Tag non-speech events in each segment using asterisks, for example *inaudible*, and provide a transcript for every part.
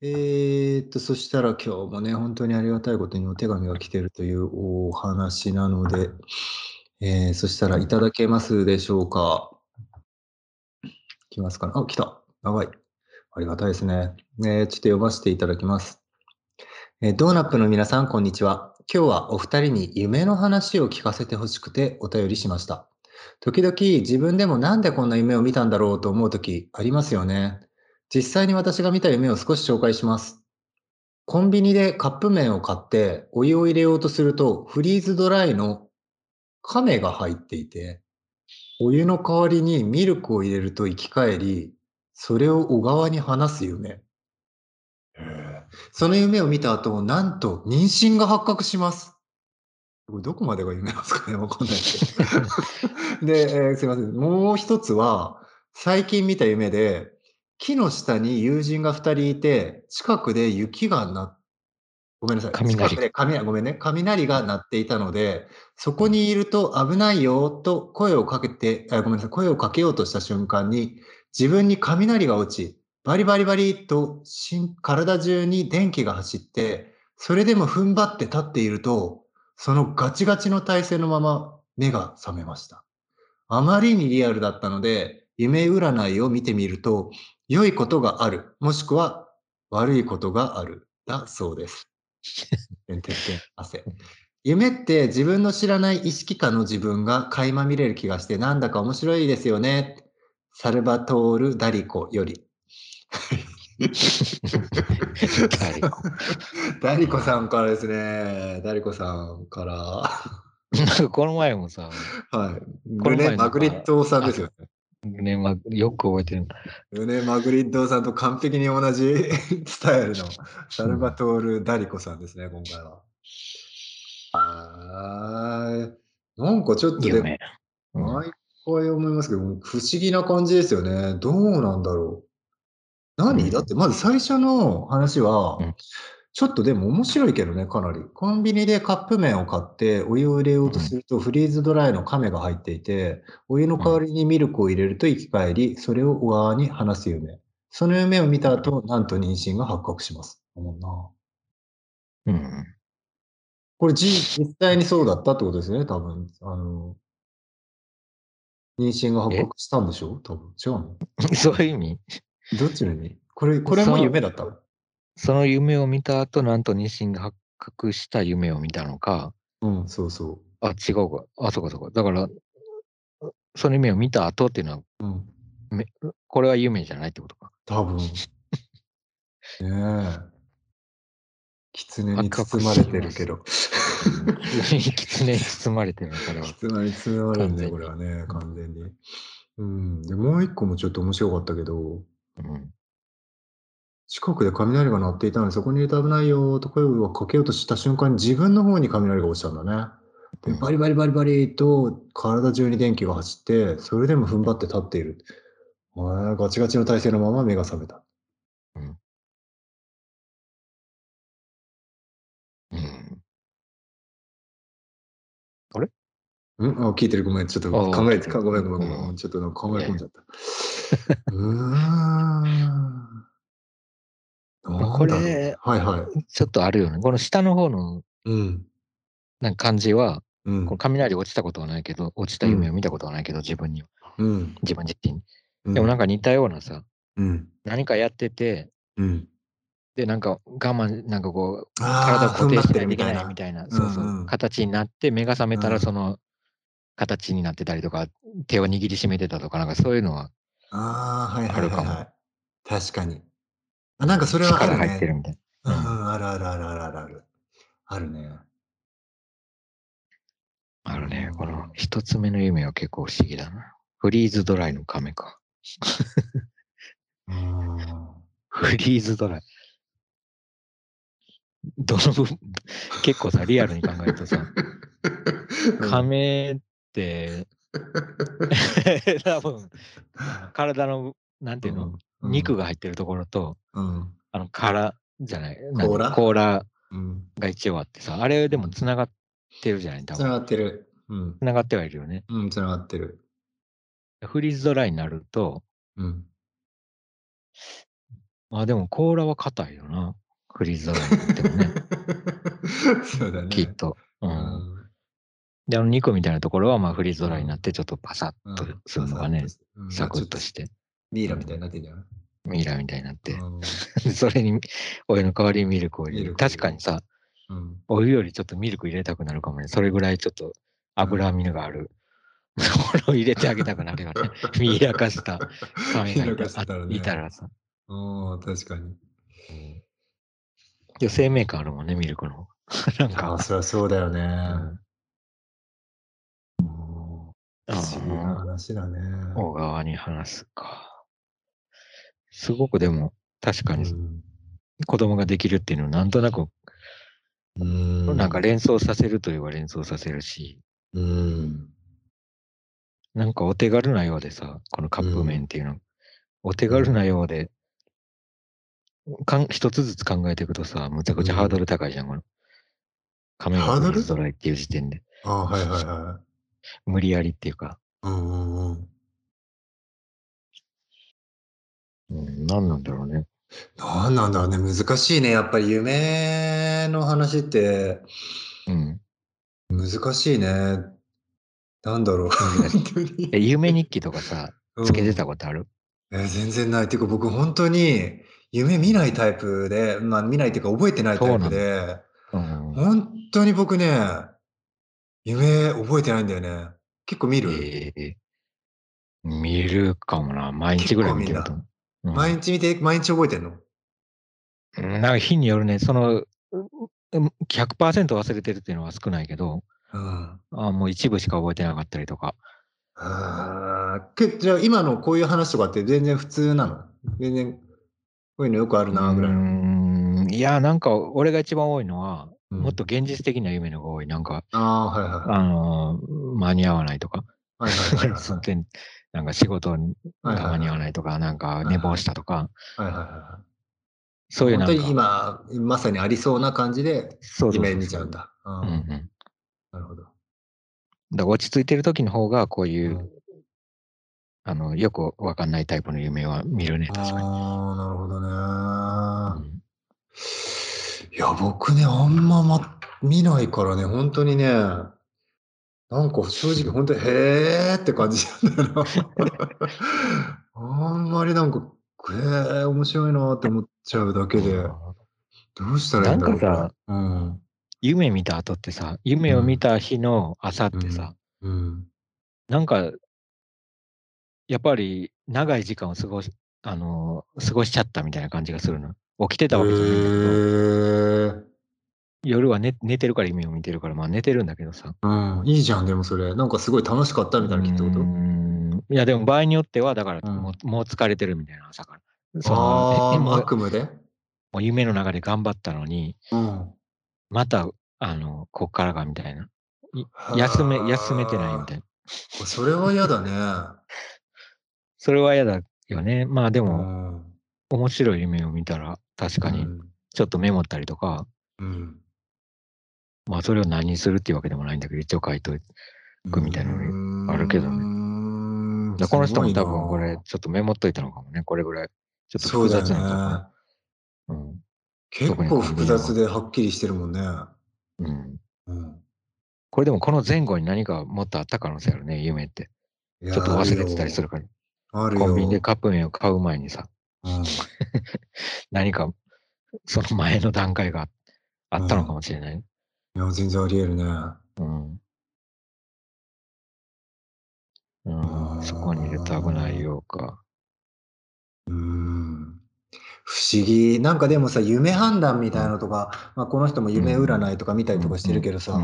えっと、そしたら今日もね、ほんとにありがたいことにお手紙が来てるというお話なので、ええ、そしたらいただけますでしょうか？来ますかね？あ、来た。長い。ありがたいですね。ええ、ちょっと読ましていただきます。え、ドーナップの皆さん、こんにちは。今日はお二人に夢の話を聞かせて欲しくてお便りしました。時々自分でもなんでこんな夢を見たんだろうと思う時ありますよね。実際に私が見た夢を少し紹介します。コンビニでカップ麺を買ってお湯を入れようとすると、フリーズドライの亀が入っていて、お湯の代わりにミルクを入れると生き返り、それを小川に放す夢。その夢を見た後、なんと妊娠が発覚します。これどこまでが夢なんすかね、わかんないですけど。*laughs* で、ええ、すいません。もう一つは、最近見た夢で、木の下に友人が2人いて、近くで雪がなごめんなさい。近く雷。でかみなごめんね、雷が鳴っていたので、そこにいると危ないよと声をかけてあ、ごめんなさい、声をかけようとした瞬間に、自分に雷が落ち、バリバリバリと体中に電気が走って、それでも踏ん張って立っていると、そのガチガチの体勢のまま目が覚めました。あまりにリアルだったので、夢占いを見てみると、良いことがある、もしくは悪いことがある、だそうです。汗。夢って自分の知らない意識下の自分が垣間見れる気がして、なんだか面白いですよね。サルバトール・ダリコより。ダリコ。ダリコさんからですね。ダリコさんから。*laughs* この前もさ、はい。この前なんマグリッか、トさんであ、すよね。ね、ま、よく覚えてる。ルネ・マグリットさんと完璧に同じ *laughs* スタイルのサルバうん。トール・ダリコさんですね、今回は。はい。なんかちょっとで夢。うん。毎回思いますけど、不思議な感じですよね。どうなんだろう。う何？だってん。まず最初の話は、うん。ちょっとでも面白いけどね、かなり。コンビニでカップ麺を買ってお湯を入れようとうん。すると、フリーズドライの亀が入っていて、お湯のうん。代わりにミルクを入れると生き返り、それを小川に放す夢。その夢を見たうん。後、なんと妊娠が発覚します。おもんな。うん。これ、じ実際にそうだったってことですよね、多分。あの妊娠が発え？覚したんでしょ？多分。違うの？*laughs* そういう意味？どっちの意味？これこれもそ夢だったの？その夢を見た後、なんと妊娠が発覚した夢を見たのかうん、そうそう。あ、違うか。あ、そうかそうか。だから、その夢を見た後っていうのは、うん。めこれは夢じゃないってことか。多分。ねえ。狐に包まれ。てるけど。うん。*laughs* 狐に包まれてるね、これは。狐に包まれるね。これはね、うん。完全に。うん、で、もう一個もちょっと面白かったけどうん。近くで雷が鳴っていたので、そこにいると危ないよと声をかけようとした瞬間に、自分の方に雷が落ちたんだね。で、バうん。リバリバリバリと体中に電気が走って、それでも踏ん張って立っている。ガチガチの体勢のまま目が覚めた。うん。うん。あれ？ん？あ、聞いてる、ごめん、ちょっと考えて。ごめんごめんごめん。ちょっと考。え込んじゃった。*laughs* うーん。ま、こ。れ、はいはい。ちょっとあるよね。この下の方のうん。なん感じは、このうん。雷落ちたことはないけど落ちたうん。夢を見たことはないけど、自分には。うん。自分自身に。でもなうん。んか似たようなさうん。何かやっててうん。で、なんか我慢なんかこう、体を固定しないといけないるみたいな。みたいな、うそうそう、んうん。形になって目が覚めたらうん。その形になってたりとか、手を握りしめてたとか、なんかそういうのはあるかも。はいはいはい。確かに。あ、なんかそれはあ力るね。入ってるみたい。うんううん。ん、あるあるあるあるあるある。あるね。あるね。このん。1つ目の夢は結構不思議だな。フリーズドライの亀か。*laughs* フリーズドライ。どの部分結構さ、リアルに考えるとさ、*laughs* うん。亀って *laughs* 多分、体のなんていうの？肉が入ってるところと、うん。あの殻じゃない、なんていうの、甲羅？甲羅うん。が一応あってさ、あれでうん。も繋がってるじゃない、多分。繋がってる。うん。繋がってはいるよね。うん、繋がってる。フリーズドライになるとうん。まあでも甲羅は硬いよな。フリーズドライになってもね、*laughs* そうだね。きっと。う。うんん。で、あの肉みたいなところはまあフリーズドライになってちょっとパサッとうんするのがね、うんサクッとして、ミイラみたいになってんじゃないミイラみたいになって、うん *laughs* それにお湯の代わりにミルクを入れる。確かにさ、うんお湯よりちょっとミルク入れたくなるかもね。それぐらいちょっと脂身がある。*laughs* ものを入れてあげたくなるよね。*laughs* ミイラ化した亀がミイラいた化したらねいたらさ。うん、確かに。いや生命感あるもんね、ミルクの。なんあかあ、。そりゃそうだよね。うんもうあ不思議な話だね。小川に話すか。すごくでも、確かにうん子供ができるっていうのをなんとなく、うん。なんか連想させるといえば連想させるし、うん。なんかお手軽なようでさ、このカップ麺っていうの、お手軽なようで、かん一つずつ考えていくとさ、むちゃくちゃハードル高いじゃん、この。カメラハードル？フリーズドライっていう時点で。ああ、はいはいはい。無理やりっていうか、うんうんうん。うん、何なんだろうね。なんなんだろうね。難しいね。やっぱり夢の話ってうん。難しいね。なんだろう。*laughs* 夢日記とかさ、つけてたうんことある、えー全然ない。ていうか僕本当に夢見ないタイプで、まあ見ないっていうか覚えてないタイプで、うん。本当に僕ね、夢覚えてないんだよね。結構見る、ええ見るかもな。毎日ぐらい見てると思う。うん毎日見て、毎日覚えてんの？うんなんか日によるね、その、うう100%忘れてるっていうのは少ないけど、うん。あもう一部しか覚えてなかったりとか。あーけじゃあ今のこういう話とかって全然普通なの？全然こういうのよくあるなぐらいうの。いや、なんか俺が一番多いのは、うんもっと現実的な夢のが多い。なんか、ああ、はいはいはい。あのー間に合わないとか、はいはいはいはい *laughs* なんか仕事がはいはい間に合わないとか、なんか寝坊したとか、そうい。うなんか、に今、まさにありそうな感じで夢見ちゃうんだ。なるほど。だ落ち着いてる時の方が、こういう、うんあの、よくわかんないタイプの夢は見るね、確かに。ああ、なるほどね。うんいや、僕ね、あんま、ま、見ないからね、本当にね、なんか正直本当に、へーって感じなんだよな。あんまりなんか、へー、面白いなって思っちゃうだけで、どうしたらいいんだろうなんかさ、うん。夢見た後ってさ、夢を見た日の朝ってさ、うん。なんか、やっぱり長い時間を過ごし、あのー過ごしちゃったみたいな感じがするの。起きてたわけじゃないんだけど。夜は寝寝てるから夢を見てるから、まあ寝てるんだけどさ。うん、いいじゃん、でもそれ。なんかすごい楽しかったみたいなきってこと？うーんいや、でも場合によっては、だからうんもう,、もう疲れてるみたいな朝から。そのああ、えもう悪夢で？もう夢の中で頑張ったのに、うん。また、あの、こっからがみたいな。い休め、休めてないみたいな。それは嫌だね。*laughs* それは嫌だよね。まあでうも、ん。面白い夢を見たら、確かにうん。ちょっとメモったりとか、うん。まあそれを何にするっていうわけでもないんだけど、一応書いと。くみたいなのあるけどねねだこの人も多分これ、ちょっとメモっといたのかもね。これぐらい。ちょっと複雑なとこね。うん。結構複雑ではっきりしてるもんね。うん。うん。これでもこの前後に何かもっとあった可能性あるね、夢って。ちょっと忘れてたりするから。あるよ。コンビニでカップ麺を買う前にさ、うん。*laughs* 何かその前の段階があったのかもしれない。いや、全然あり得るね。うん。うん、そこに入れた危ないようか。うーん不思議。なんかでもさ、夢判断みたいなのとか、まあ、この人も夢占いとか見たりとかしてるけどさ、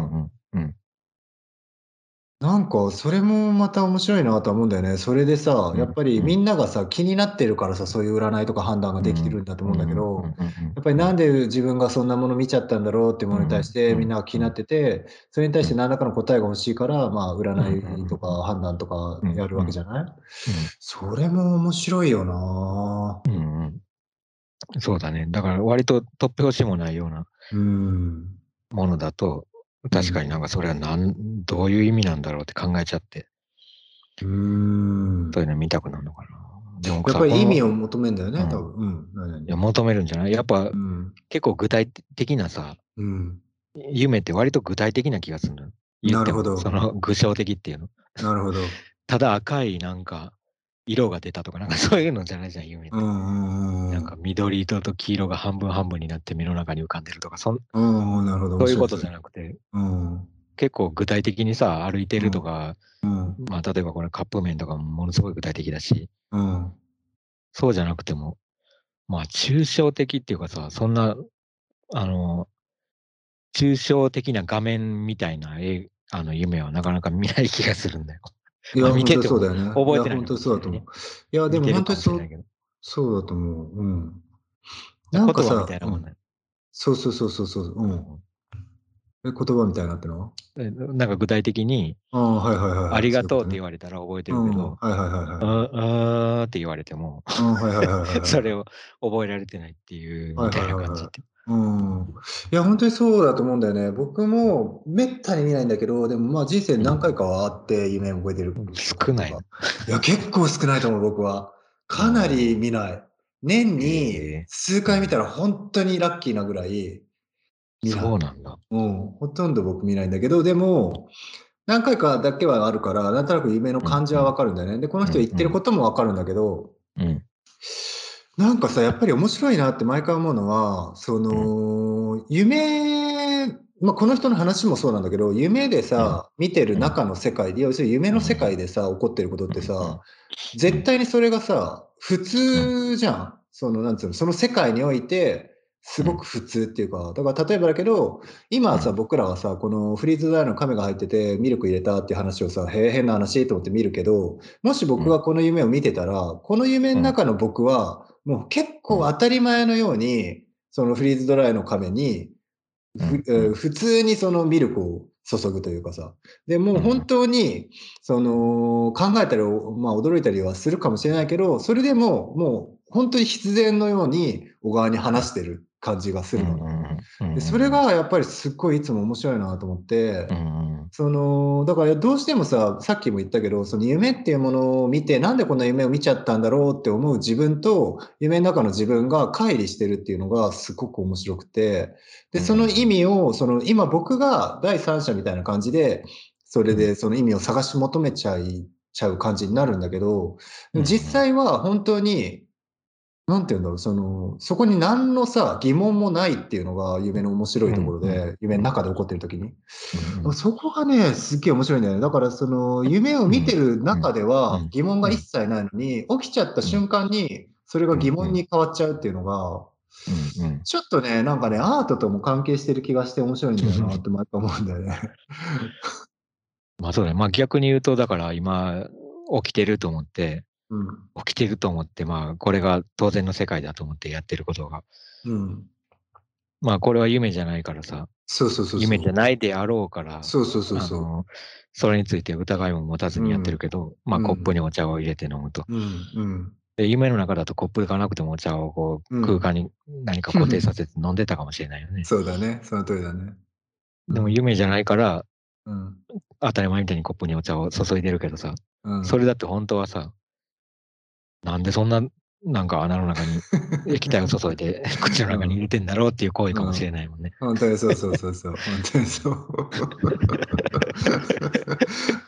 なんかそれもまた面白いなとは思うんだよね。それでさ、うん。やっぱりみんながさ、気になってるからさ、そういう占いとか判断ができてるんだと思うんだけど、やっぱりなんで、で自分がそんなもの見ちゃったんだろうっていうものに対してうん。みんなが気になってて、それに対して何らかの答えが欲しいから、まあ占いとか判断とかやるわけじゃない？それも面白いよな。うん。そうだね。だから割と突拍子もないようなうん。ものだと、確かになんかそれはなんどういう意味なんだろうって考えちゃって、うん。そういうの見たくなるのかな。でもやっぱり意味を。を求めんだよね、うん多分。うん。いや、求めるんじゃない？やっぱうん。結構具体的なさ、うん。夢って割と具体的な気がするの。なるほどその具象的っていうの。なるほど。*laughs* ただ赤いなんか色が出たとかなんか *laughs* そういうのじゃないじゃん、夢って。なんか緑色と黄色が半分半分になって目の中に浮かんでるとか、そんうん、なるほど。そういうことじゃななくて、うん。結構具体的にさ、歩いてるとか、うん。まあ例えばこれカップ麺とかもものすごい具体的だし、うん。そうじゃなくても、まあ抽象的っていうかさ、そんな、あの、抽象的な画面みたいな絵あの夢はなかなか見ない気がするんだよ。*laughs* いや、見ててそうだよね。覚えてないいや、本当にそうだと思う。いや、でも本当にそう。そうだと思う。うん。言なんかさ。そうそうそうそうそう。うん。え、言葉みたいになってるの？でなんか具体的に、ああ、はいはいはいはい。ありがとうって言わわれたら覚えてれるけど、はいはいはいはい。ああーって言われても、うん、はいはいはいはいはい。*laughs* それを覚えられてないっていうみたいな感じって。うん。いや、本当にそうだと思うんだよね。僕もめったに見ないんだけど、でもまあ人生何回かはあって夢を覚えてる。少ないの。いや、結構少ないと思う、僕は。かなり見ない。年に数回見たら本当にラッキーなぐらい見ない。そうなんだ。うん、ほとんど僕見ないんだけど、でも、何回かだけはあるから、なんとなく夢の感じはわかるんだよね。で、この人言ってることもわかるんだけど、うん。なんかさ、やっぱり面白いなって毎回思うのは、その、夢、まあ、この人の話もそうなんだけど、夢でさ、見てる中の世界で、要するに夢の世界でさ、起こってることってさ、絶対にそれがさ、普通じゃん。その、なんつうの、その世界において、すごく普通っていうか、だから例えばだけど、今はさ、うん。僕らはさ、このフリーズドライの亀が入ってて、ミルク入れたっていう話をさ、へえ、変な話と思って見るけど、もし僕がこの夢を見てたら、この夢の中の僕は、もう結構当たり前のように、そのフリーズドライの亀に、普通にそのミルクを注ぐというかさ。で、もう本当に、その、考えたり、まあ驚いたりはするかもしれないけど、それでも、もう本当に必然のように小川に話してる感じがするの。でそれがやっぱりすっごいいつも面白いなと思って、その、だからどうしてもさ、さっきも言ったけど、その夢っていうものを見て、なんでこんな夢を見ちゃったんだろうって思う自分と、夢の中の自分が乖離してるっていうのがすごく面白くて、で、その意味を、その今僕が第三者みたいな感じで、それでその意味を探し求めちゃい、ちゃう感じになるんだけど、実際は本当に、なんて言うんだろう、その、そこに何のさ、疑問もないっていうのが夢の面白いところうんうで、夢の中で起こってる時に。そこがね、すっげえ面白いんだよね。だから、その、夢を見てる中でうんうんは疑問が一切ないのに、起きちゃった瞬間に、それが疑問に変わっちゃうっていうのが、ちょっとね、なんかね、アートとも関係してる気がして面白いんだよなって毎回思うんだよね。まあそうだね。まあ逆に言うと、だから今、起きてると思って、うん。起きてると思って、まあこれが当然の世界だと思ってやってることが、うん。まあこれは夢じゃないからさ、そうそうそうそう。夢じゃないであろうから、そうそうそうそう。それについて疑いも持たずにやってるけど、まあうんコップにお茶を入れて飲むと。うん。うん。で夢の中だとコップがなくてもお茶をこううん空間に何か固定させて飲んでたかもしれないよね。*laughs* そうだね。その通りだね。でも夢じゃないから、うん。当たり前みたいにコップにお茶を注いでるけどさ、うん。それだって本当はさ、なんでそんな、なんか穴の中に *laughs* 液体を注いで *laughs* 口の中に入れてんだろうっていう行為かもしれないもんね。本当にそうそうそうそう。本当にそう。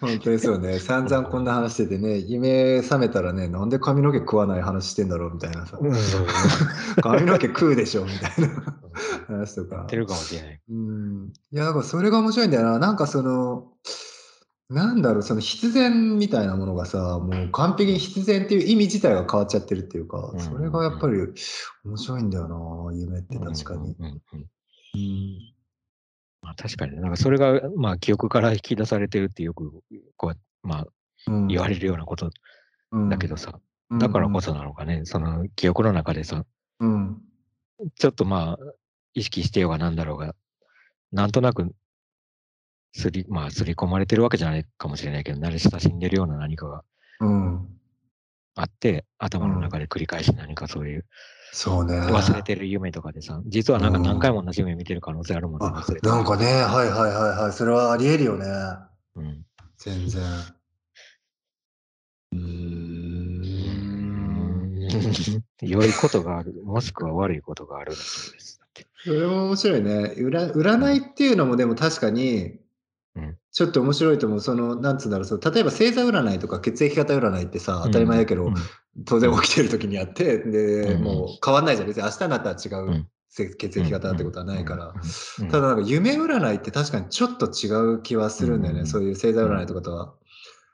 本当にそうね。散々こんな話しててね、夢覚めたらね、なんで髪の毛食わない話してんだろうみたいなさ。*laughs* 髪の毛食うでしょみたいな話とかて。るかもしれない。うん。いや、だからそれが面白いんだよな。なんかその、なんだろう、その必然みたいなものがさ、もう完璧に必然っていう意味自体が変わっちゃってるっていうかう、んそれがやっぱり面白いんだよな、夢って確かに。まあ、確かにね、なんかそれが、まあ、記憶から引き出されてるってよくこう、まあ、うん。言われるようなことだけどさ、うん。だからこそなのかね、その記憶の中でさ、うん。ちょっとまあ、意識してようがなんだろうが、なんとなく、すり、まあ、すり込まれてるわけじゃないかもしれないけど、慣れ親しんでるような何かがうん。あって、頭の中で繰り返し何かそういうそうね。忘れてる夢とかでさ、実はなんか何回も同じ夢見てる可能性あるもんね、あ忘れてるなんかね、はいはいはいはい。それはありえるよね。うん。全然。うーん。良いことがある、もしくは悪いことがあるだそうです。それも面白いね。占占いっていうのもでも確かにうん、ちょっと面白いと思う。その、なんつうんだろう、その例えば星座占いとか血液型占いってさ、当たり前だけど、うん。当然起きてる時にやって、で、うん。もう変わんないじゃん。別に明日になったら違ううん。せ血液型ってことはないから。うん。ただなんか夢占いって確かにちょっと違う気はするんだよね。うん。そういう星座占いとかとは。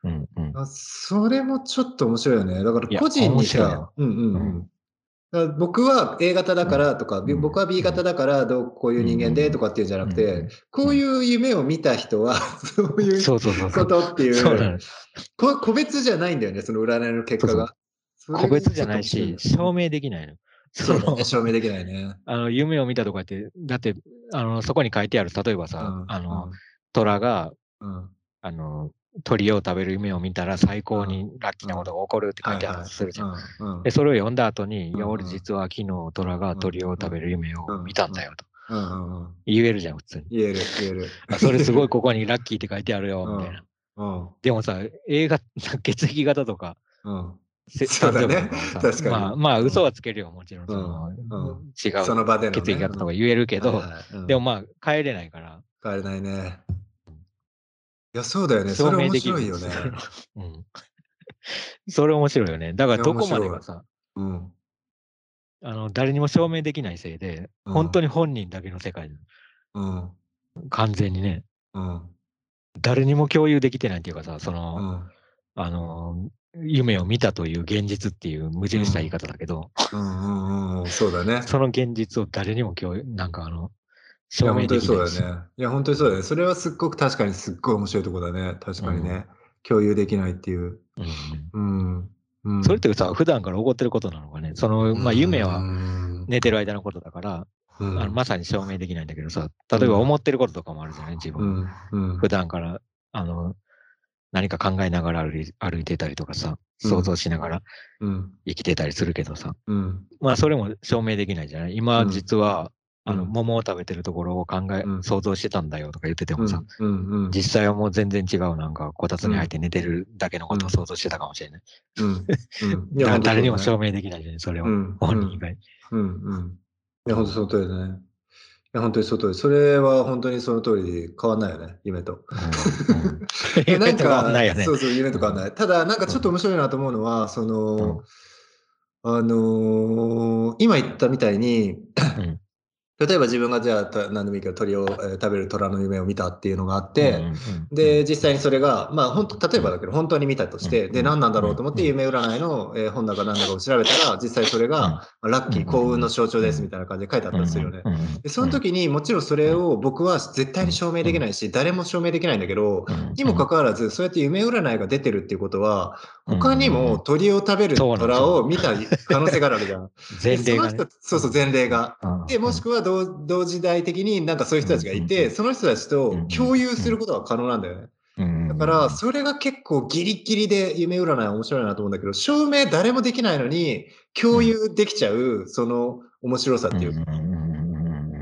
うん。うん。あそれもちょっと面白いよね。だから個人にさよ、うん。うん僕は A 型だからとか、うん。僕は B 型だからどうこういう人間でとかっていうんじゃなくて、うん。こういう夢を見た人はそういうそうそうそうそこう。とっていうそう個別じゃないんだよね、その占いの結果が。それが個別じゃないし、証明できないの。そのね証明できないね。あの夢を見たとかって、だって、あのそこに書いてある、例えばさ、あの、虎が、うん、うん。あの、鳥を食べる夢を見たら最高にラッキーなことが起こるって書いてあるとするじゃん。で、それを読んだ後に、いや、うん。俺実は昨日虎が鳥を食べる夢を見たんだよと言えるじゃん、普通に。言える、言える。あそれすごいここにラッキーって書いてあるよ、みたいな。うん。でもさ、映画、血液型とか、そうだね。確かに。まあ、まあ、嘘はつけるよ、もちろん。その違うその場で。血液型とか言えるけど、でもまあ、帰れないから、変えれないね。いや、そうだよね。それ面証明できる白いよね。うん。*laughs* それ面白いよね。だからどこまでがさ、うん。あの誰にも証明できないせいで、うん本当に本人だけの世界なうん。の完全にね、うん。誰にも共有できてないっていうかさ、その、うん。あの、夢を見たという現実っていう矛盾した言い方だけど、うんうんうん。そうだね。その現実を誰にも共有、なんかあの、いや、本当にそう。だよね。いや、本当にそうだよね。それはすっごく確かにすっごい面白いところだね。確かにね。共有できないっていう。うんうん。うん。それってさ、普段から起こってることなのかね。その、まあ夢はうん寝てる間のことだから、うんあのまさに証明できないんだけどさ、例えば思ってることとかもあるじゃない、自う分。ん。うん。普段から、あの、何か考えながら歩いてたりとかさ、うん想像しながらうん。生きてたりするけどさ、うん。まあそれも証明できないじゃない？今うん実は、あの、うん桃を食べてるところを考え、うん想像してたんだよとか言っててもさ、うん。うん。実際はもう全然違うなんかこたつに入って寝てるだけのことを想像してたかもしれない。うん。*laughs* 誰にも明証明できないじゃない、それを。うん。本人以外。うんうん。いや、本当その通りだね。いや、本当にその通り。それは本当にその通りで変わんないよね、夢と。うんうんえなん変わかんないよねそうそう、夢と変わんない。ただ、なんかちょっと面白いなと思うのは、その、あのー今言ったみたいに、うん例えば自分がじゃあ、た何でもいいけど、鳥を、えー食べる虎の夢を見たっていうのがあって、うんうんうんで、実際にそれが、まあ、本当例えばだけど、本当に見たとして、で、うん何なんだろうと思って、うん夢占いの、えー本だか何だかを調べたら、実際それが、まあラッキー、幸運の象徴ですみたいな感じで書いてあったりするよね。で、その時にもちろんそれを僕は絶対に証明できないし、誰も証明できないんだけど、うんにもかかわらず、そうやって夢占いが出てるっていうことは、うん他にも鳥を食べる虎を見た可能性があるわけじゃん。前例がそうそう、前例が。うんで、もしくは同同時代的になんかそういう人たちがいうんて、その人たちと共有することが可能なんだよね。うんだから、それが結構ギリギリで夢占いは面白いなと思うんだけど、証明誰もできないのに共有できちゃう、その面白さっていう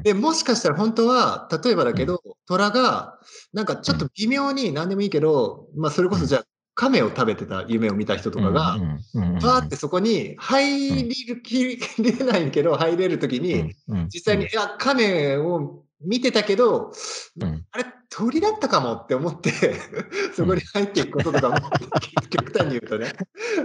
で、もしかしたら本当は、例えばだけど、虎が、なんかちょっと微妙に何でもいいけど、まあそれこそじゃあ、亀を食べてた夢を見た人とかが、うんうんうんうんバーってそこに入りきれないけど、入れるときに、うん実際に、いや、亀を見てたけど、うん。あれ、鳥だったかもって思って、*laughs* そこに入っていくこととかも、極端に言うとね。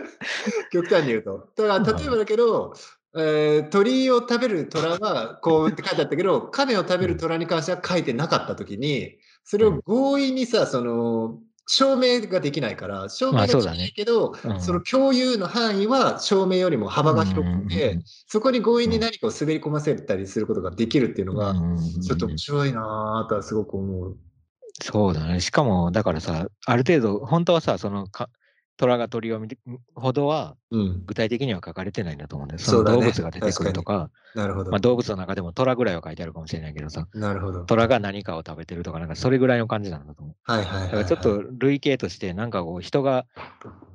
*laughs* 極端に言うと。だから、例えばだけど、えー鳥を食べる虎は幸運って書いてあったけど、亀を食べる虎に関しては書いてなかったときに、それを強引にさ、その、証明ができないから、証明ができまあそうだねないけど、うんその共有の範囲は証明よりも幅が広くて、そこに強引に何かを滑り込ませたりすることができるっていうのが、ちょっと面白いなぁとはすごく思う。そうだね。しかも、だからさ、ある程度、本当はさ、そのか、虎が鳥を見てほどは、うん。具体的には書かれてないんだと思うんだよ。その動物が出てくるとか、なるほど。まあ、動物の中でも虎ぐらいは書いてあるかもしれないけどさ、なるほど。虎が何かを食べてるとか、なんかそれぐらいの感じなんだと思う。はいはいはい、はい。だからちょっと類型として、なんかこう、人が、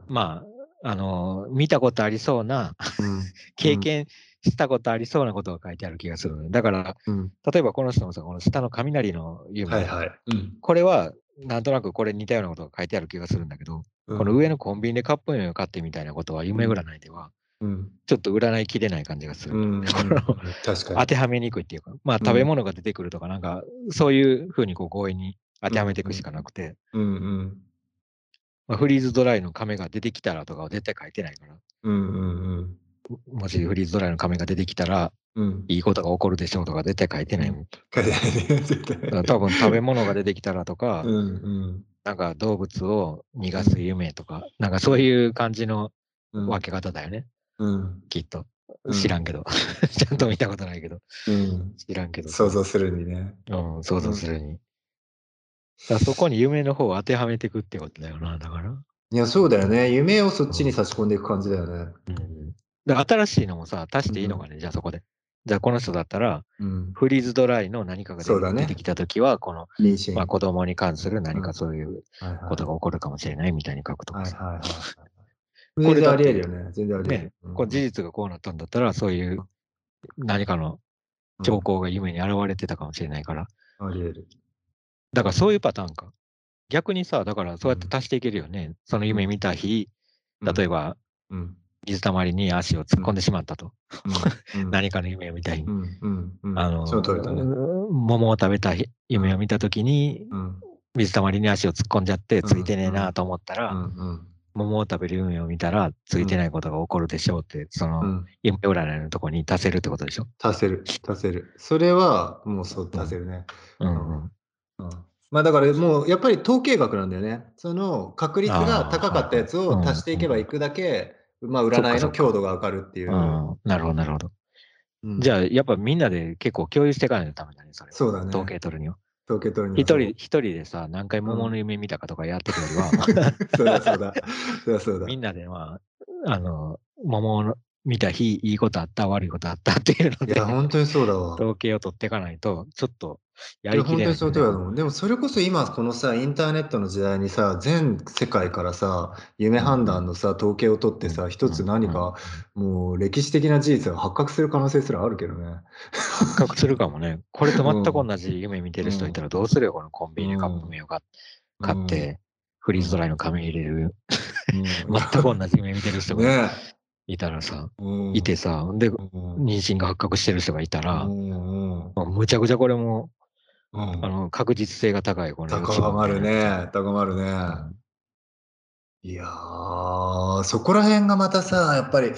まあ、あの見たことありそうな、うん、経験したことありそうなことが書いてある気がする。だから、うん。例えばこの人もさ、この下の雷の夢、はいはい。うん。これは、なんとなくこれ似たようなことが書いてある気がするんだけど、うんこの上のコンビニでカップ麺を買ってみたいなことは夢占いではうん。ちょっと占いきれない感じがする。うん。*laughs* この確かに。当てはめにくいっていうか、まあうん。食べ物が出てくるとか、なんか、そういうふうにこう強引に当てはめていくしかなくて。まあ、フリーズドライの亀が出てきたらとかは絶対書いてないから、うん。うん。もしフリーズドライの亀が出てきたら。いいことが起こるでしょうとか絶対書いてないもん。書いてな多分食べ物が出てきたらとか、うん。うんなんか動物を逃がす夢とか、なんかそういう感じのうん。分け方だよね、うん。きっとうん。知らんけど。*laughs* ちゃんと見たことないけど。うん。知らんけど。想像するにね。うん、想像するに。だそこに夢の方を当てはめていくってことだよな、だから。いや、そうだよね。夢をそっちに差し込んでいく感じだよね。うん。新しいのもさ、足していいのかね、じゃあそこで。じゃあこの人だったら、うん。フリーズドライの何かが出ね出てきたときは、この。まあ、子供に関する何うんかそういうことが起こるかもしれないみたいに書くとかさ。はいはいはい。これだってりえるよね。全然ありえるね。、こう事実がこうなったんだったら、そういう何かのうん兆候が夢に現れてたかもしれないから。ありえる。だからそういうパターンか。逆にさ、だからそうやって足していけるよね。その夢見た日、例えばうん。水たまりに足を突っ込んでしまったと。うん。うん。*laughs* 何かの夢を見た日う。んうんうん。あの、ね。桃を食べた日夢を見たときに、うん。水たまりに足を突っ込んじゃって、うんついてねえなと思ったら。桃を食べる夢を見たら、ついてないことが起こるでしょうって、その、うん。夢占いのとこに足せるってことでしょ？足せる。足せる。それは、もうそう、足せるね。うんまあだからもうやっぱり統計学なんだよね。その確率が高かったやつを足していけばいくだけ、まあ占いの強度が上がるっていう。うん、なるほど、なるほど。うんじゃあ、やっぱみんなで結構共有していかないとダメだね、それ。そうだね。統計取るには。統計取るには一人、一人でさ、何回桃の夢見たかとかやってるよりは、*laughs* そうだそうだ。そうだそうだ。みんなでまあ、あの、桃の見た日、いいことあった、悪いことあったっていうのでいや、、本当にそうだわ。統計を取っていかないと、ちょっとやいやりきれない、本当にその通りだと思う。でもそれこそ今このさ、インターネットの時代にさ、全世界からさ、夢判断のさ、統計を取ってさ、一つ何かもう歴史的な事実が発覚する可能性すらあるけどね。発覚するかもね。これと全く同じ *laughs* 夢見てる人いたらどうするよ、このコンビニでカップ麺を買買って、フリーズドライの紙入れる。うん、*laughs* 全く同じ夢見てる人がね。いたらさ、うん。いてさ、で、うん。妊娠が発覚してる人がいたら、むちゃくちゃこれも、うん。あの、確実性が高い、この高まるね。高まるね。いやー、そこら辺がまたさ、やっぱり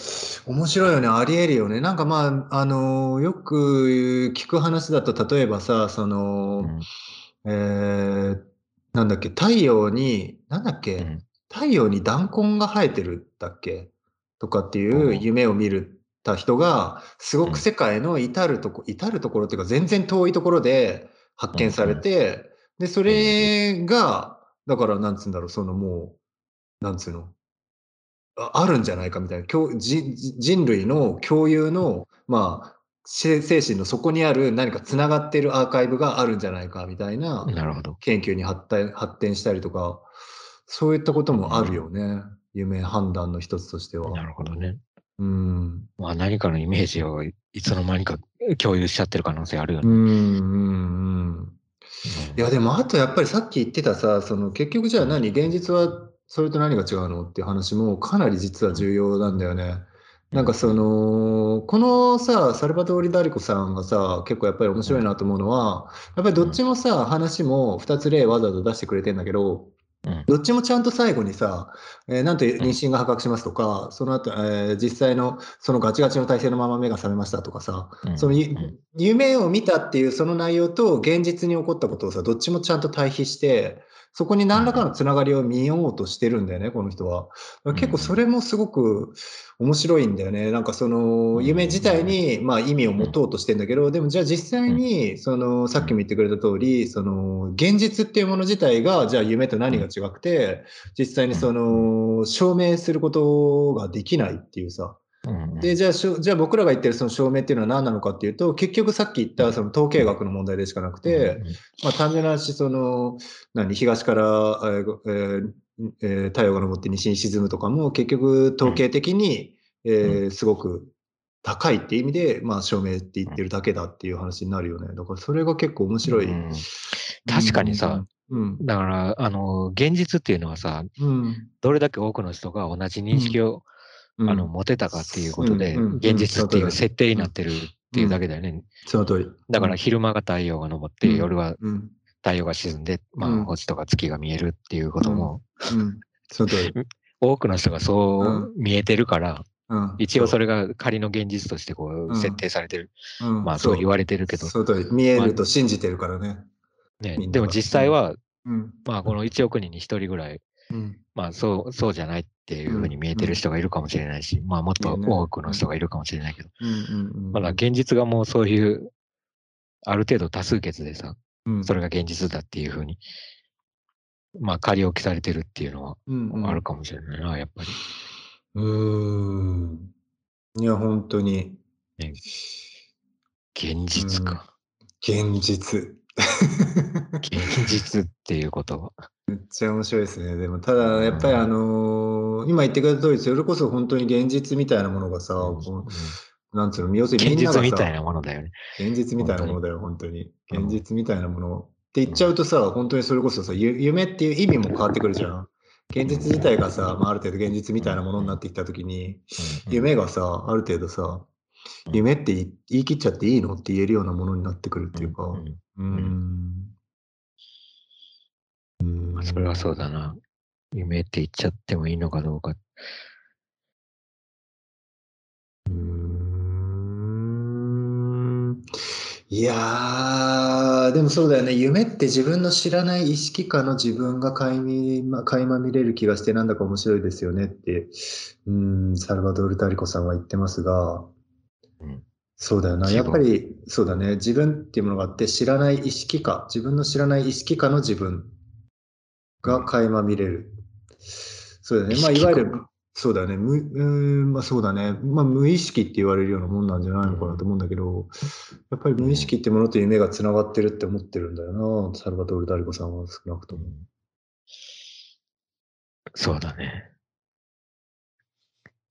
面白いよね、ありえるよね。なんかまあ、あのよく聞く話だと、例えばさ、その、えー、なんだっけ、太陽に、なんだっけ、うん。太陽に弾痕が生えてるんだっけ？とかっていおうう。夢を見るた人が、すごうん。く世界の至るとこ、至るところっていうか、全然遠いところで発見されて、で、それが、だから、なんつうんだろう、そのもう、なんつうの、ああるんじゃないかみたいな、人類の共有の、まあ、精精神の底にある何かつながっているアーカイブがあるんじゃないかみたいななるほど。研究に発展発展したりとか、そういったこともあるよね。夢判断の一つとしては。なるほどね。うん。まあ何かのイメージをいつの間にか共有しちゃってる可能性あるよね。うん。いや、でも、あとやっぱりさっき言ってたさ、その結局じゃあ何、現実はそれと何が違うのっていう話もかなり実は重要なんだよね。なんかその、このさ、サルバトーリ・ダリコさんがさ、結構やっぱり面白いなと思うのは、やっぱりどっちもさ、話も2つ例わざわざ出してくれてんだけど、うん。どっちもちゃんと最後にさ、えーなんと妊娠が発覚しますとか、その後、えー実際のそのガチガチの体勢のまま目が覚めましたとかさ、うん。その夢を見たっていうその内容と現実に起こったことをさ、どっちもちゃんと対比して、そこに何らかのつながりを見ようとしてるんだよね、この人は。ん。結構それもすごく面白いんだよね。なんかそのうん。夢自体にまあ意味を持とうとしてんだけど、でもじゃあ実際にそのさっきも言ってくれた通り、その現実っていうもの自体がじゃあ夢と何が違くて、実際にその証明することができないっていうさ。うんで、じゃあしょ、じゃあ僕らが言ってるその証明っていうのは何なのかっていうと、結局さっき言ったその統計学の問題でしかなくて、まあ単純な話、その、何、東から、えーえーえー太陽が昇って西に沈むとかも、結局統計的に、えーすごく高いっていう意味で、まあ証明って言ってるだけだっていう話になるよね。だからそれが結構面白い。うん。確かにさ、うん、だから、あの、現実っていうのはさ、うん、どれだけ多くの人が同じ認識をうんあの、モテたかっていうことで、現実っていううん設定になってるっていうだけだよね。その通り。だから昼間が太陽が昇って、うん夜はうん。太陽が沈んで、まうんあ、星とか月が見えるっていうことも、うん。その通り。*laughs* 多くの人がそう見えてるから、うん。一応それが仮の現実としてこううん設定されてる。うん、まあ、そう言われてるけど、その通り。見えると信じてるからね。ねでも実際は、うん。まあ、この1億人に1人ぐらい、うん。まあ、そう、そうじゃないっていうふうに見えてる人がいるかもしれないし、まあ、もっと多くの人がいるかもしれないけど、まだ現実がもうそういう、ある程度多数決でさ、うんそれが現実だっていうふうに、まあ、仮置きされてるっていうのはあるかもしれないな、やっぱり。うーん。いや、本当に。ね現実か。現実。*laughs* 現実っていうことは。めっちゃ面白いですね。でも、ただ、やっぱりあのー今言ってくれた通り、それこそ本当に現実みたいなものがさ、こうなんつうの、要するに現みんながさ実みたいなものだよね。現実みたいなものだよ、本当に。うん現実みたいなものって言っちゃうとさ、本当にそれこそさ、ゆ夢っていう意味も変わってくるじゃん。現実自体がさ、まあ、ある程度現実みたいなものになってきたときに、うん。夢がさ、ある程度さ、夢って言い言い切っちゃっていいの？って言えるようなものになってくるっていうか、うんうーん。それはそうだな。夢って言っちゃってもいいのかどうか。うーんいやー、でもそうだよね。夢って自分の知らない意識下の自分が垣間ま垣間見れる気がしてなんだか面白いですよねって、うーん、サルバドール・タリコさんは言ってますが、うんそうだよな。やっぱり、そうだね。自分っていうものがあって、知らない意識下、自分の知らない意識下の自分が垣間見れる。そうだよね。まあ、いわゆる、そうだね。無、うーん、まあそうだね。まあ、無意識って言われるようなもんなんじゃないのかなと思うんだけど、やっぱり無意識ってものと夢がつながってるって思ってるんだよな。サルバトール・ダリコさんは少なくとも。そうだね。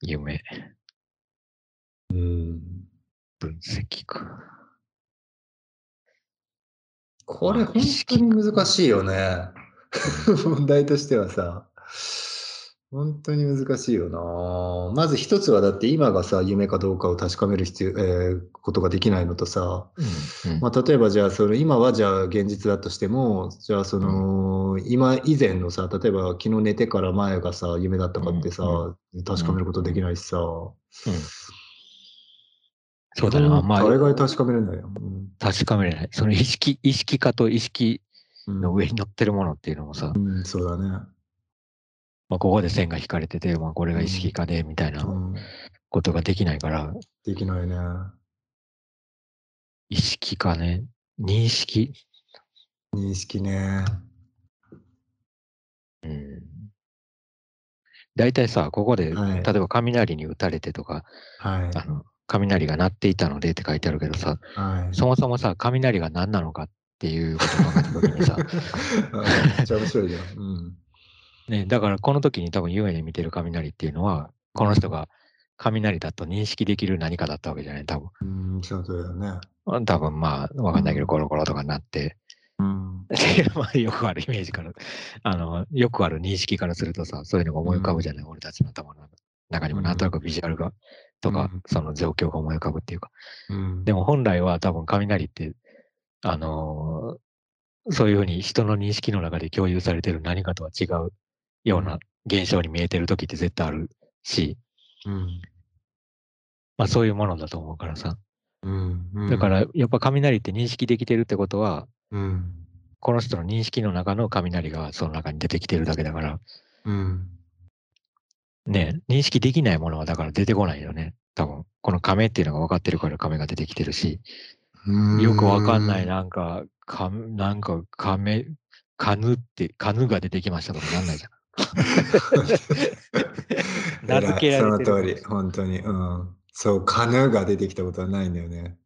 夢、うん。分析か。これ本当に難しいよね。*laughs* 問題としてはさ。本当に難しいよな。まず一つはだって今がさ、夢かどうかを確かめる必要、えーことができないのとさ、うんまあ、例えばじゃあその今はじゃあ現実だとしてもじゃあその今以前のさ例えば昨日寝てから前がさ夢だったかってさ、うん確かめることできないしさ、うんそうだな。まあ、大概確かめるんだよ。確かめれない。その意識、意識化と意識うんの上に乗ってるものっていうのもさ、うん、そうだね。まあ、ここで線が引かれてて、まあ、これが意識化で、みたいなうん、ことができないから、できないね。意識化ね、認識。認識ね。うん。大体さ、ここで、はい例えば雷に打たれてとか、はい。あの、雷が鳴っていたのでって書いてあるけどさ、はい。そもそもさ、雷が何なのかっていうことたときにさ、*laughs* めっちゃ面白いじゃん。うん。ね、だからこの時に多分夢で見てる雷っていうのは、この人が雷だと認識できる何かだったわけじゃない多分。うん、その通りだね。多分まあ、わかんないけど、うんゴロゴロとかなって、うん。よくあるイメージから、あの、よくある認識からするとさ、そういうのが思い浮かぶじゃない、俺たちの頭の中にもなんとなくビジュアルが、とかうん、その状況が思い浮かぶっていうか。うん。でも本来は多分雷って、あのーそういうふうに人の認識の中で共有されてる何かとは違うような現象に見えてる時って絶対あるし、うん。まあそういうものだと思うからさ。うん。だからやっぱ雷って認識できてるってことは、うん。この人の認識の中の雷がその中に出てきてるだけだから、うん。ね、認識できないものはだから出てこないよね。多分。この亀っていうのが分かってるから亀が出てきてるし、よくわかんない、なんか、かなんか亀、カヌって、カヌが出てきましたとかなんないじゃん。*laughs* *laughs* 名付けられてるその通り、本当に。うん。そう、カヌーが出てきたことはないんだよね。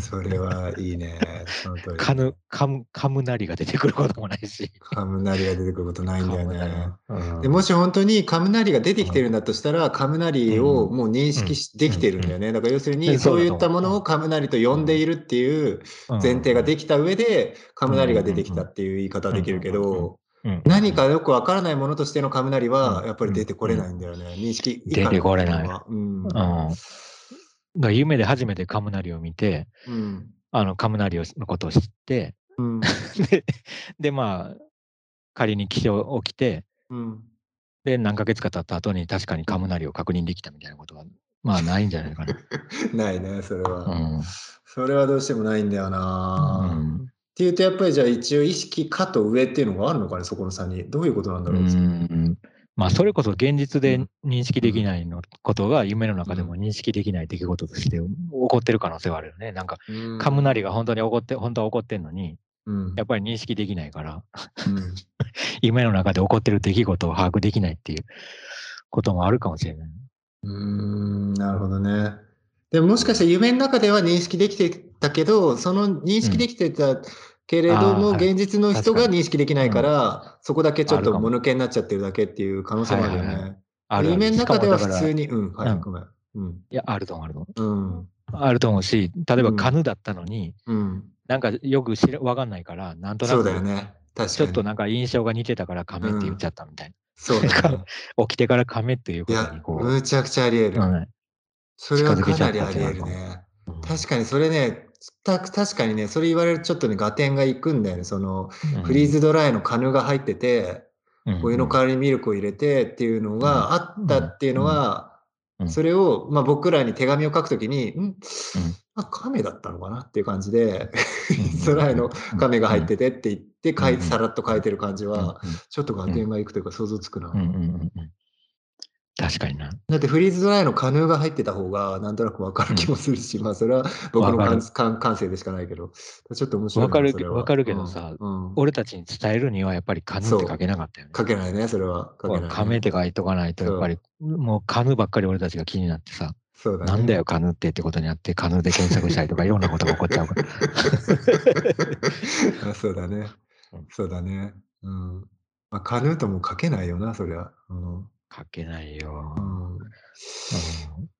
それはいいね。その通り。カム、カムナリが出てくることもないし。雷が出てくることないんだよね。うんでもし本当に雷が出てきてるんだとしたら、雷をもう認識しうんできてるんだよね。だから要するうん。に、そういったもそうだと思うのを雷と呼んでいるっていう前提ができた上で、雷が出てきたっていう言い方できるけど、何かよくわからないものとしての雷はうん。やっぱり出てこれないんだよね。認識出てこれない。うん。うん。だから夢で初めて雷を見て、うん。あの雷をのことを知って、うん。*laughs* で、でまあ、仮に気象起きて、うん。で、何ヶ月か経った後に確かに雷を確認できたみたいなことは、まあないんじゃないかな。*laughs* ないね、それは。うん。それはどうしてもないんだよな。っうんていうと、やっぱりじゃあ一応意識下と上っていうのがあるのかね、そこの差に。どういうことなんだうろう。んまあ、それこそ現実でうん認識できないのことが夢の中でも認識できない出来事として起こってる可能性はあるよね。なんか、うん雷が本当に起こって、本当は起こってんのに、うんやっぱり認識できないから、うん *laughs* 夢の中で起こってる出来事を把握できないっていうこともあるかもしれない。うーんなるほどね。でももしかしたら夢の中では認識できてたけど、その認識できてたけれども、現実の人が認識できないから、そこだけちょっとももぬけになっちゃってるだけっていう可能性もあるよね。ある夢の中では普通に、うん、はい、うんごめん。うん。いや、あると思う、あると思うん。う。あると思うし、例えばうんカヌだったのに、うん。なんかよく知らわかんないから、なんとなそうだよく、ね。ちょっとなんか印象が似てたから亀って言っちゃったみたいそうだね。*laughs* な。起きてから亀っていうことに、こう、むちゃくちゃあり得る。うんそれはかなりあり得るね。うん確かにそれね、た確かにね、それ言われるとちょっとね、合点がいくんだよね。その、うん。フリーズドライのカヌが入ってて、うん。お湯の代わりにミルクを入れてっていうのがあったっていうのは、うん。それを、まあ、僕らに手紙を書くときに、ん？あ、亀だったのかなっていう感じで、フリーズドライの亀が入っててって言ってさらっと書いてる感じうん。は、ちょっと合点がいくというか想像つくな。確かにな。だってフリーズドライのカヌーが入ってた方がなんとなくわかる気もするし、まあそれは僕の感感感性でしかないけど、ちょっと面白いな。わかるそれはわかるけどさうんうん俺たちに伝えるにはやっぱりカヌって書けなかったよね。書けないね、それは。書けない、ね。亀って書いとかないと、やっぱりもうカヌばっかり俺たちが気になってさ、そうだね。なんだよカヌってってことになって、カヌで検索したりとかいろんなことが起こっちゃうから。あ *laughs* そうだねうん。そうだね。うん。まあ、カヌーとも書けないよな、そりゃ。うん。書けないよ。うん、う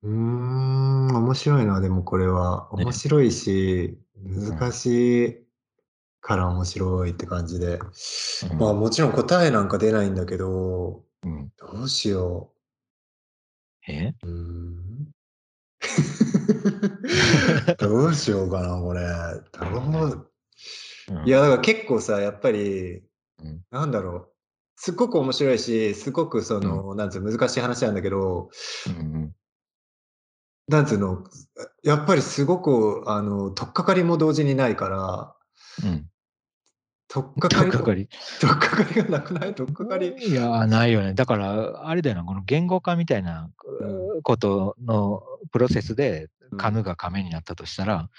ーん面白いな、でもこれは。ね面白いし、難しいから面白いって感じで。うんまあもちろん答えなんか出ないんだけど、うんどうしよえ？う。うーん *laughs* どうしようかな、これ。どう？うんいや、だから結構さ、やっぱり、うんなんだろう。すっごく面白いし、すごくその、なんつうの難しい話なんだけど、うんなんつうの、やっぱりすごく、あの、とっかかりも同時にないから、うん。とっかかり、とっかかり？とっかかりがなくない？とっかかり？いやー、ないよね。だから、あれだよな、この言語化みたいなうことのプロセスで、カヌが亀になったとしたら、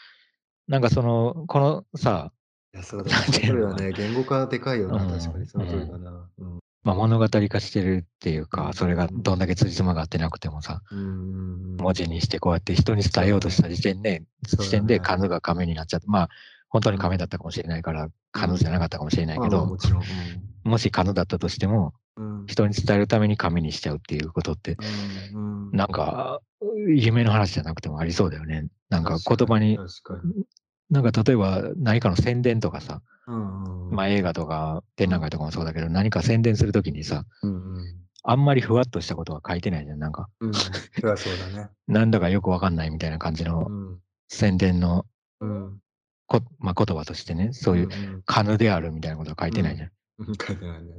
なんかその、このさ、いや、そうだね。なんていうのそれはね、言語化でかいよな、うん確かに。その通りだな。うん。まあ、物語化してるっていううんか、それがどんだけ辻褄が合ってなくてもさ、うん。文字にしてこうやって人に伝えようとした時点で、そうだね時点でカヌが亀になっちゃって、まあ、本当に亀だったかもしれないから、カヌじゃなかったかもしれないけども、ちろん。もしカヌだったとしても、うん。人に伝えるために亀にしちゃうっていうことって、うん。うんなんか、夢の話じゃなくてもありそうだよね。なんか言葉に、確かに。なんか例えば何かの宣伝とかさ、うんうん。まあ映画とか展覧会とかもそうだけど、何か宣伝するときにさ、うんうん。あんまりふわっとしたことは書いてないじゃん。なんか、うん。そりゃそうだね。*laughs* なんだかよくわかんないみたいな感じのうん。宣伝のうん。こ、まあ、言葉としてね、そういう、うんカヌであるみたいなことは書いてないじゃん。うん。書いてないね。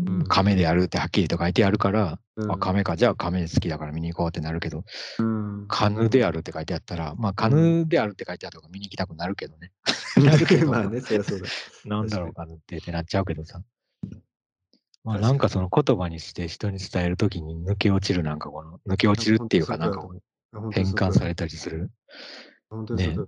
ん亀であるってはっきりと書いてあるから、うんあ、亀か、じゃあ亀好きだから見に行こうってなるけど、うん。カヌであるって書いてあったら、まあ、カヌであるって書いてあるとか見に行きたくなるけどね。*laughs* なるけど、*laughs* まあね、そりゃそうだ。*laughs* なんだろうかなってってなっちゃうけどさ。まあなんかその言葉にして人に伝えるときに抜け落ちるなんかこの、抜け落ちるっていうかなんか変換されたりする。本当にそうだ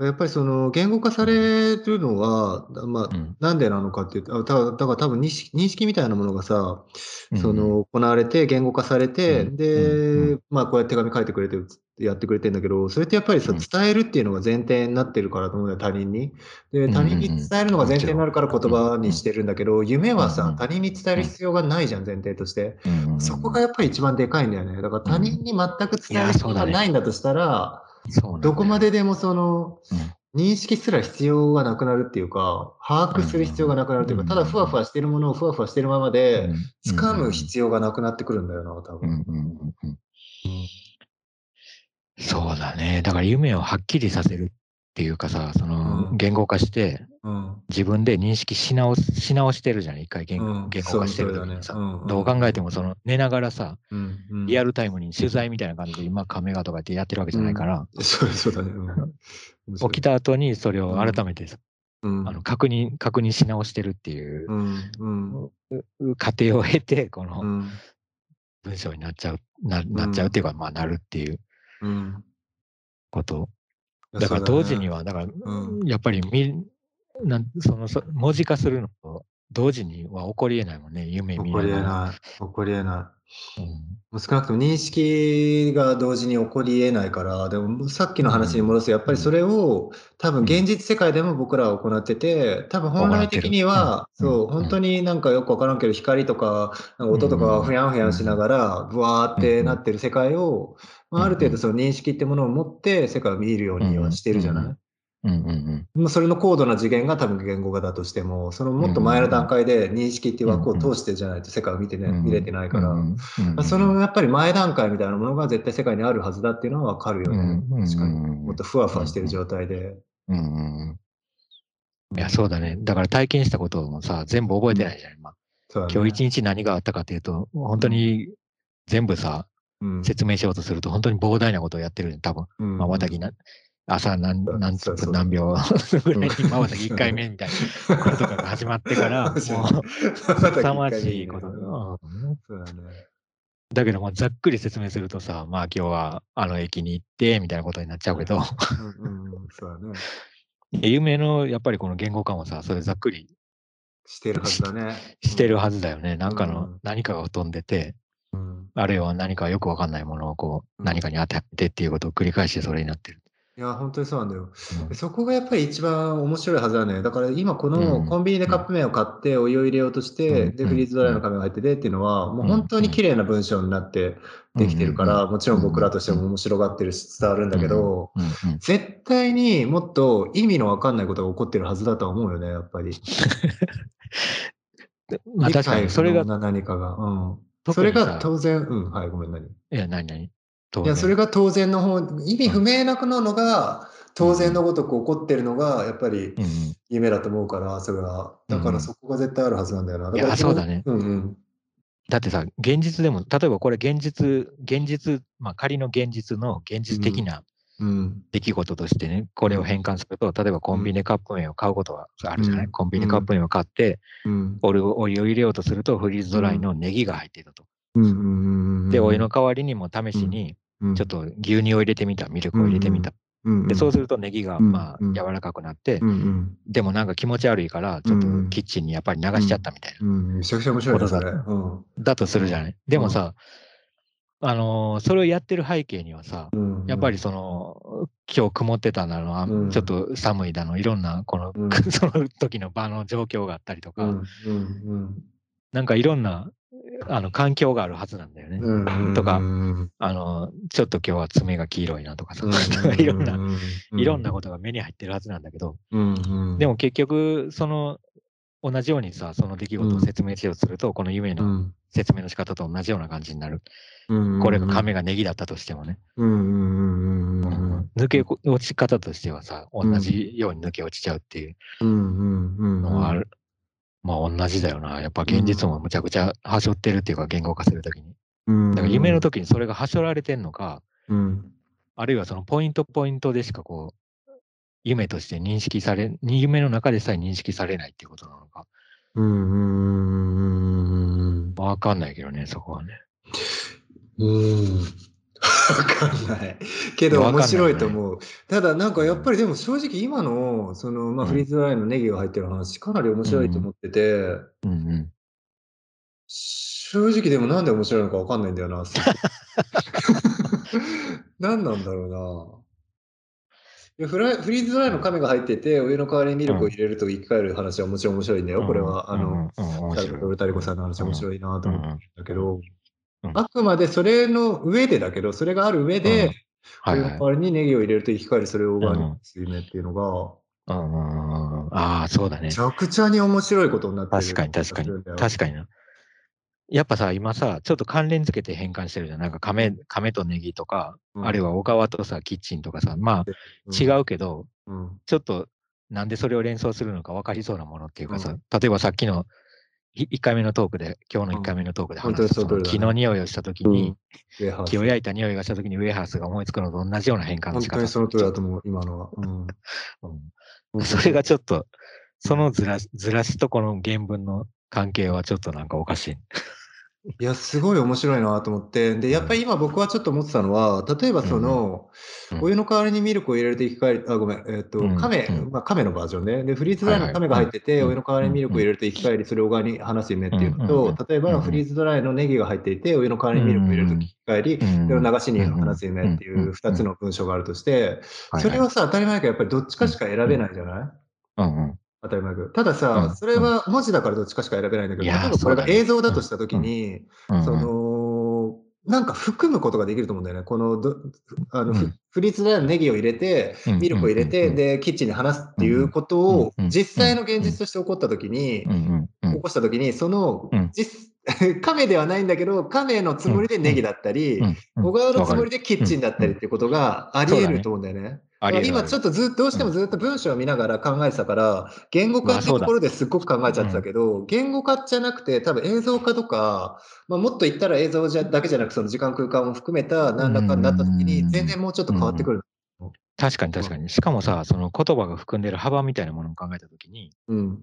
やっぱりその言語化されるのは、まあ、うん。なんでなのかっていうと、あただから多分認識認識みたいなものがさ、うんその行われて、言語化されて、うんで、うんまあこうやって手紙書いてくれてやってくれてんだけど、それってやっぱりさ、うん。伝えるっていうのが前提になってるからと思うんだよ、他人に。で、ん他人に伝えるのが前提になるから言葉にしてるんだけど、夢はさうん、他人に伝える必要がないじゃん、前提として。そこがやっぱり一番でかいんだよね。だから他人に全く伝える必要がないんだとしたら、どこまででもその、うん。認識すら必要がなくなるっていうか、把握する必要がなくなるというか、うんただふわふわしてるものをふわふわしてるままで、うん掴む必要がなくなってくるんだよな、多分。そうだね。だから夢をはっきりさせるっていうかさ、そのうん言語化してうん。自分で認識し直すし直してるじゃん、一回言語化してる時にさ。うんどう考えてもその寝ながらさ、リアルタイムに取材みたいな感じで今カメラとかってやってるわけじゃないから、*laughs* そうそうだね。うん、起きた後にそれを改めてさ、うん、あの確認、確認し直してるっていう過程を経て、このうん、文章になっちゃう、ななっちゃうっていうか、まあなるっていううん。こと。だから同時には、だから、うん。やっぱり見なんそのそ文字化するのと同時には起こりえないもんね、夢見起こりえない。起こりえない。うん。もう少なくとも認識が同時に起こりえないから、でもさっきの話に戻すと、やっぱりそれを多分現実世界でも僕らは行ってて、多分本来的には、そう、本当になんかよくわからんけど、光とか音とかがふやんふやんしながら、ブワーってなってる世界を、まあ、ある程度その認識ってものを持って世界を見るようにはしてるじゃない、うんうんまあそれの高度な次元が多分言語化だとしても、そのもっと前の段階で認識っていう枠を通してじゃないと世界を見てね、うん見れてないから、うんうんまあ、そのやっぱり前段階みたいなものが絶対世界にあるはずだっていうのはわかるよね。うん確かに。うんもっとふわふわしてる状態で。うんうんいや、そうだね。だから体験したこともさ、全部覚えてないじゃん、今。そうだね今日一日何があったかっていうと、本当に全部さ、うん説明しようとすると、本当に膨大なことをやってるね、多分。うん。まばたきな、朝何何分何秒ぐらいにまばたき1回目みたいなこととかが始まってから、もう、*laughs* 凄まじいこと。だけど、まあざっくり説明するとさ、まあ今日はあの駅に行って、みたいなことになっちゃうけど、うんうんうん、そうだね。*laughs* 夢のやっぱりこの言語化もさ、それざっくりしてるはずだね。してるはずだよね。なんかのうん。何かが飛んでて、うん。あるいは何かよくわかんないものをこう、うん。何かに当ててっていうことを繰り返してそれになってる。いや、本当にそうなんだよ。うん。そこがやっぱり一番面白いはずだね。だから今こうん。のコンビニでカップ麺を買ってお湯を入れようとして、で、うん。うん。フリーズドライの紙が入っててっていうのは、もう本当に綺麗な文章になってできてるかうん。ら、もちろん僕らとしても面白がってるし伝わるんだけど、絶対にもっと意味のわかんないことが起こってるはずだとは思うよね、やっぱり。*laughs* まあ確かに、それが何かが。うん。それが当然、うん、はい、ごめん、何？いや、何何？当いや、然それが当然の方、意味不明なのが、当然のごとく起こってるのが、やっぱり夢だと思うから、それは。だからそこが絶対あるはずなんだよな。いやからそうだね。うんうん。だってさ、現実でも、例えばこれ現実、現実、まあ仮の現実の現実的なうん。出来事としてね、これを変換すると、例えばコンビニでカップ麺を買うことはあるじゃない、うんコンビニでカップ麺を買って、うん。お湯をお湯を入れようとすると、フリーズドライのネギが入っていたと。で、お湯の代わりにも試しに、うん、ちょっと牛乳を入れてみた、ミルクを入れてみた。うん、で、そうするるとネギが、うんまあうん、柔らかくなってう、んうん。でもなんか気持ち悪いから、ちょっとうんキッチンにやっぱり流しちゃったみたいな。うん、めちゃくちゃ面白いね、それ。こうん。だとするじゃない？でもさ、あのーそれをやってる背景にはさ、うん。やっぱりその、今日曇ってたなの、あうん。ちょっと寒いだの、いろんな、この、うん。*laughs* その時の場の状況があったりとか、うん、うん、なんかいろんな、あの、環境があるはずなんだよね。うん。うん。とかうん、あの、ちょっと今日は爪が黄色いなとかさ、うん。*laughs* いろんな、ういろんなことが目に入ってるはずなんだけど、うん、うん。でも結局、その、同じようにさ、その出来事を説明しようとすると、この夢のうん、説明の仕方と同じような感じになる。うん、これが亀がネギだったとしてもね。抜け落ち方としてはさ、同じように抜け落ちちゃうっていう。のはある。まあ同じだよな。やっぱ現実もむちゃくちゃはしょってるっていうか言語化するときに。うん。だから夢の時にそれがはしょられてんのか、うん。あるいはそのポイントポイントでしかこう、夢として認識され、夢の中でさえ認識されないっていうことなのか。うん、うん。わかんないけどね、そこはね。うん。わかんない。けど面白いと思う。ただなんかやっぱりでも正直今のそのまあうんフリーズドライのネギが入ってる話かなり面白いと思ってて、うんうん。正直でもなんで面白いのかわかんないんだよな。*laughs* 何なんだろうな。フライフリーズドライの亀が入ってて、お湯の代わりにミルクを入れると生き返る話はもちろん面白いんだよ。これは、あの、、タリコさんの話面白いなと思うんだけど、うんあくまでそれの上でだけど、それがある上で、はいはいそれの代。わりにネギを入れると生き返り、それをオーガニック水麺っていうのが、うんうんうん。ああ、そうだねめち。ゃくちゃに面白いことになってる確かに確かに確かにな。やっぱさ、今さ、ちょっと関連付けて変換してるじゃん。なんか亀、亀とネギとか、うんあるいは小川とさ、キッチンとかさ、まあ違うけど、うん。ちょっとなんでそれを連想するのか分かりそうなものっていうかさ、例えばさっきの1回目のトークで、今日の1回目のトークで本当に話した、そのその匂いをしたときうんに、ウェハース木を焼いた匂いがしたときにウェハースが思いつくのと同じような変換の本仕方。当にその通りだと思う、今のは。うんうん *laughs* それがちょっと、そのずらしずらしとこの原文の関係はちょっとなんかおかしい。いや、すごい面白いなと思って。で、やっぱり今僕はちょっと思ってたのは、例えばその、うんお湯の代わりにミルクを入れると生き返り、あ、ごめん、えっ、と、うん。亀、うん。まあ亀のバージョンね。で、フリーズドライの亀が入ってて、うん。お湯の代わりにミルクを入れると生き返り、それを側に話す夢っていうのうん。と、例えばフリーズドライのネギが入っていて、お湯の代わりにミルクを入れると生き返り、それを流しに話す夢っていう2つの文章があるとして、それはさ、当たり前だけど、やっぱりどっちかしか選べないじゃないうん。うん。当たり前だけど。ただうさ、ん。それは文字だからどっちかしか選べないんだけど、例えばこれが映像だとしたときに、その、なんか含むことができると思うんだよね。このど、あの、うん。フフリーズのネギを入れて、うんミルクを入れて、うんで、キッチンに話すっていうことをうん、実際の現実として起こったときに起こしたときに、そのうん、実、*laughs* 亀ではないんだけど、亀のつもりでネギだったり、小川のつもりでキッチンだったりっていうことがあり得ると思うんだよね。今ちょっとずっとどうしてもずっと文章を見ながら考えてたから、言語化ってところですっごく考えちゃってたけど、言語化じゃなくて、多分映像化とか、まあ、もっと言ったら映像じゃだけじゃなく、その時間空間を含めた何らかになった時に、うん全然もうちょっと変わってくる。確かに確かに。しかもさ、その言葉が含んでる幅みたいなものを考えたときに、うん。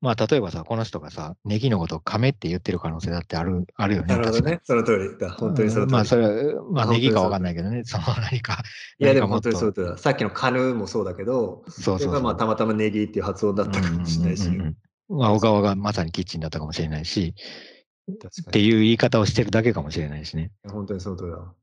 まあ例えばさ、この人がさ、ネギのことを亀って言ってる可能性だってあるあるよね。なるほどね。その通りだ。本当にその通り。まあそれは、まあネギかわかんないけどね、*laughs* その何か。いや、でも本当にそうだ。さっきのカヌーもそうだけど、そうそうそう。れがまあたまたまネギっていう発音だったかもしれないし。まあ、小川がまさにキッチンだったかもしれないし。っていう言い方をしてるだけかもしれないしね。本当にその通りだ。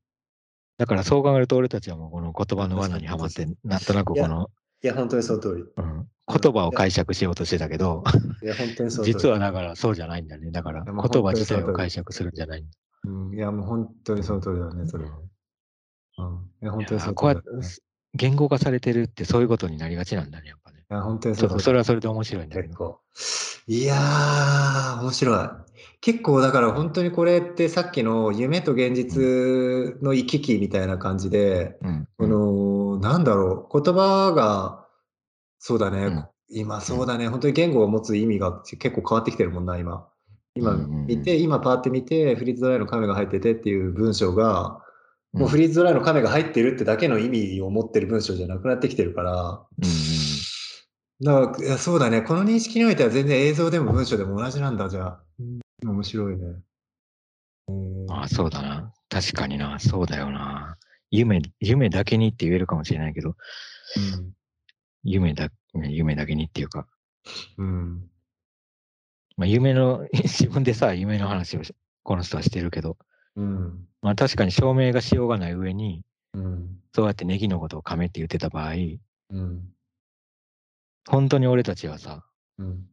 だからそう考えると俺たちはもうこの言葉の罠にはまって、なんとなくこの、いや、本当にその通り。うん、言葉を解釈しようとしてたけど、いや、本当にその通り。実はだからそうじゃないんだね。だから言葉自体を解釈するんじゃないんだ。うん、いや、もう本当にその通りだね、それは。うん。いや、本当にそのこうやって言語化されてるってそういうことになりがちなんだね、やっぱね。や、本当にその通りとそれはそれで面白いんだけど。いやー、面白い。結構だから本当にこれってさっきの夢と現実の行き来みたいな感じで、うん。この、なんだろう、言葉が、そうだね、うん今そうだね、本当に言語を持つ意味が結構変わってきてるもんな、今。今うんうんうん見て、今パーって見て、フリーズドライの亀が入っててっていう文章が、もううんフリーズドライの亀が入ってるってだけの意味を持ってる文章じゃなくなってきてるから、うんだからいやそうだね、この認識においては全然映像でも文章でも同じなんだ、じゃあ。うん面白いね。うんああ、そうだな。確かにな。そうだよな。夢、夢だけにって言えるかもしれないけど、夢だ、夢だけにっていうか、うん。まあ夢の、*laughs* 自分でさ、夢の話をしこの人はしてるけど、うん。まあ確かに証明がしようがない上に、うん。そうやってネギのことを亀って言ってた場合、うん。本当に俺たちはさ、うん。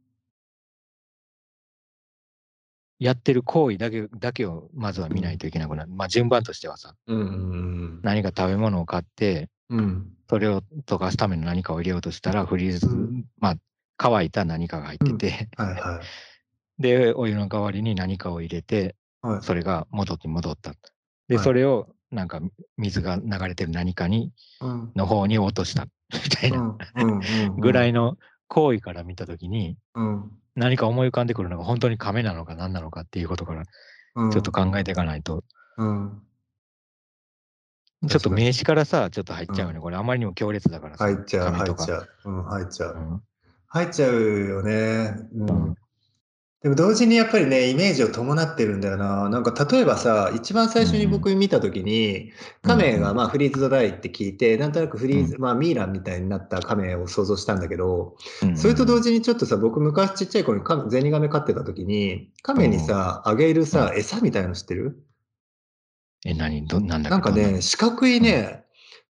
やってる行為だけだけをまずは見ないといけなくなる。まあ順番としてはさ、うん。うん。何か食べ物を買って、うん。それを溶かすための何かを入れようとしたら、フリーズ、うんまあ乾いた何かが入ってて、はいはい。*laughs* で、お湯の代わりに何かを入れて、はい。それが元に戻った。で、はいそれをなんか水が流れてる何かに、うん。の方に落とした *laughs* みたいなうん。うん。ぐらいの。の行為から見たときに、うん。何か思い浮かんでくるのが本当に亀なのか何なのかっていうことからうん。ちょっと考えていかないと、うん。ちょっと名詞からさ、ちょっと入っちゃうよね。これあまりにも強烈だからさ。入っちゃう、入っちゃう。うん、入っちゃう。うん入っちゃうよね。ううんん。でも同時にやっぱりね、イメージを伴ってるんだよな。なんか例えばさ、一番最初に僕見たときに、亀がまあフリーズドライって聞いて、なんとなくフリーズ、まあミイランみたいになった亀を想像したんだけど、うんそれと同時にちょっとさ、僕昔ちっちゃい頃に亀ゼニガメ飼ってたときに、亀にさ、あげるさ、餌みたいの知ってる？え、何どなんだなんかどね、四角いね、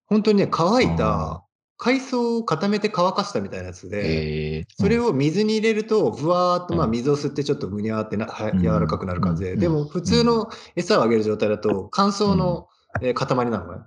本当にね、乾いうん。た、海藻を固めて乾かしたみたいなやつで、えーそれを水に入れると、ぶわーっとまあうん水を吸ってちょっとむにゃーってなはうん。柔らかくなる感じで、うん。でも普通の餌をあげる状態だと乾燥のえー塊なのね。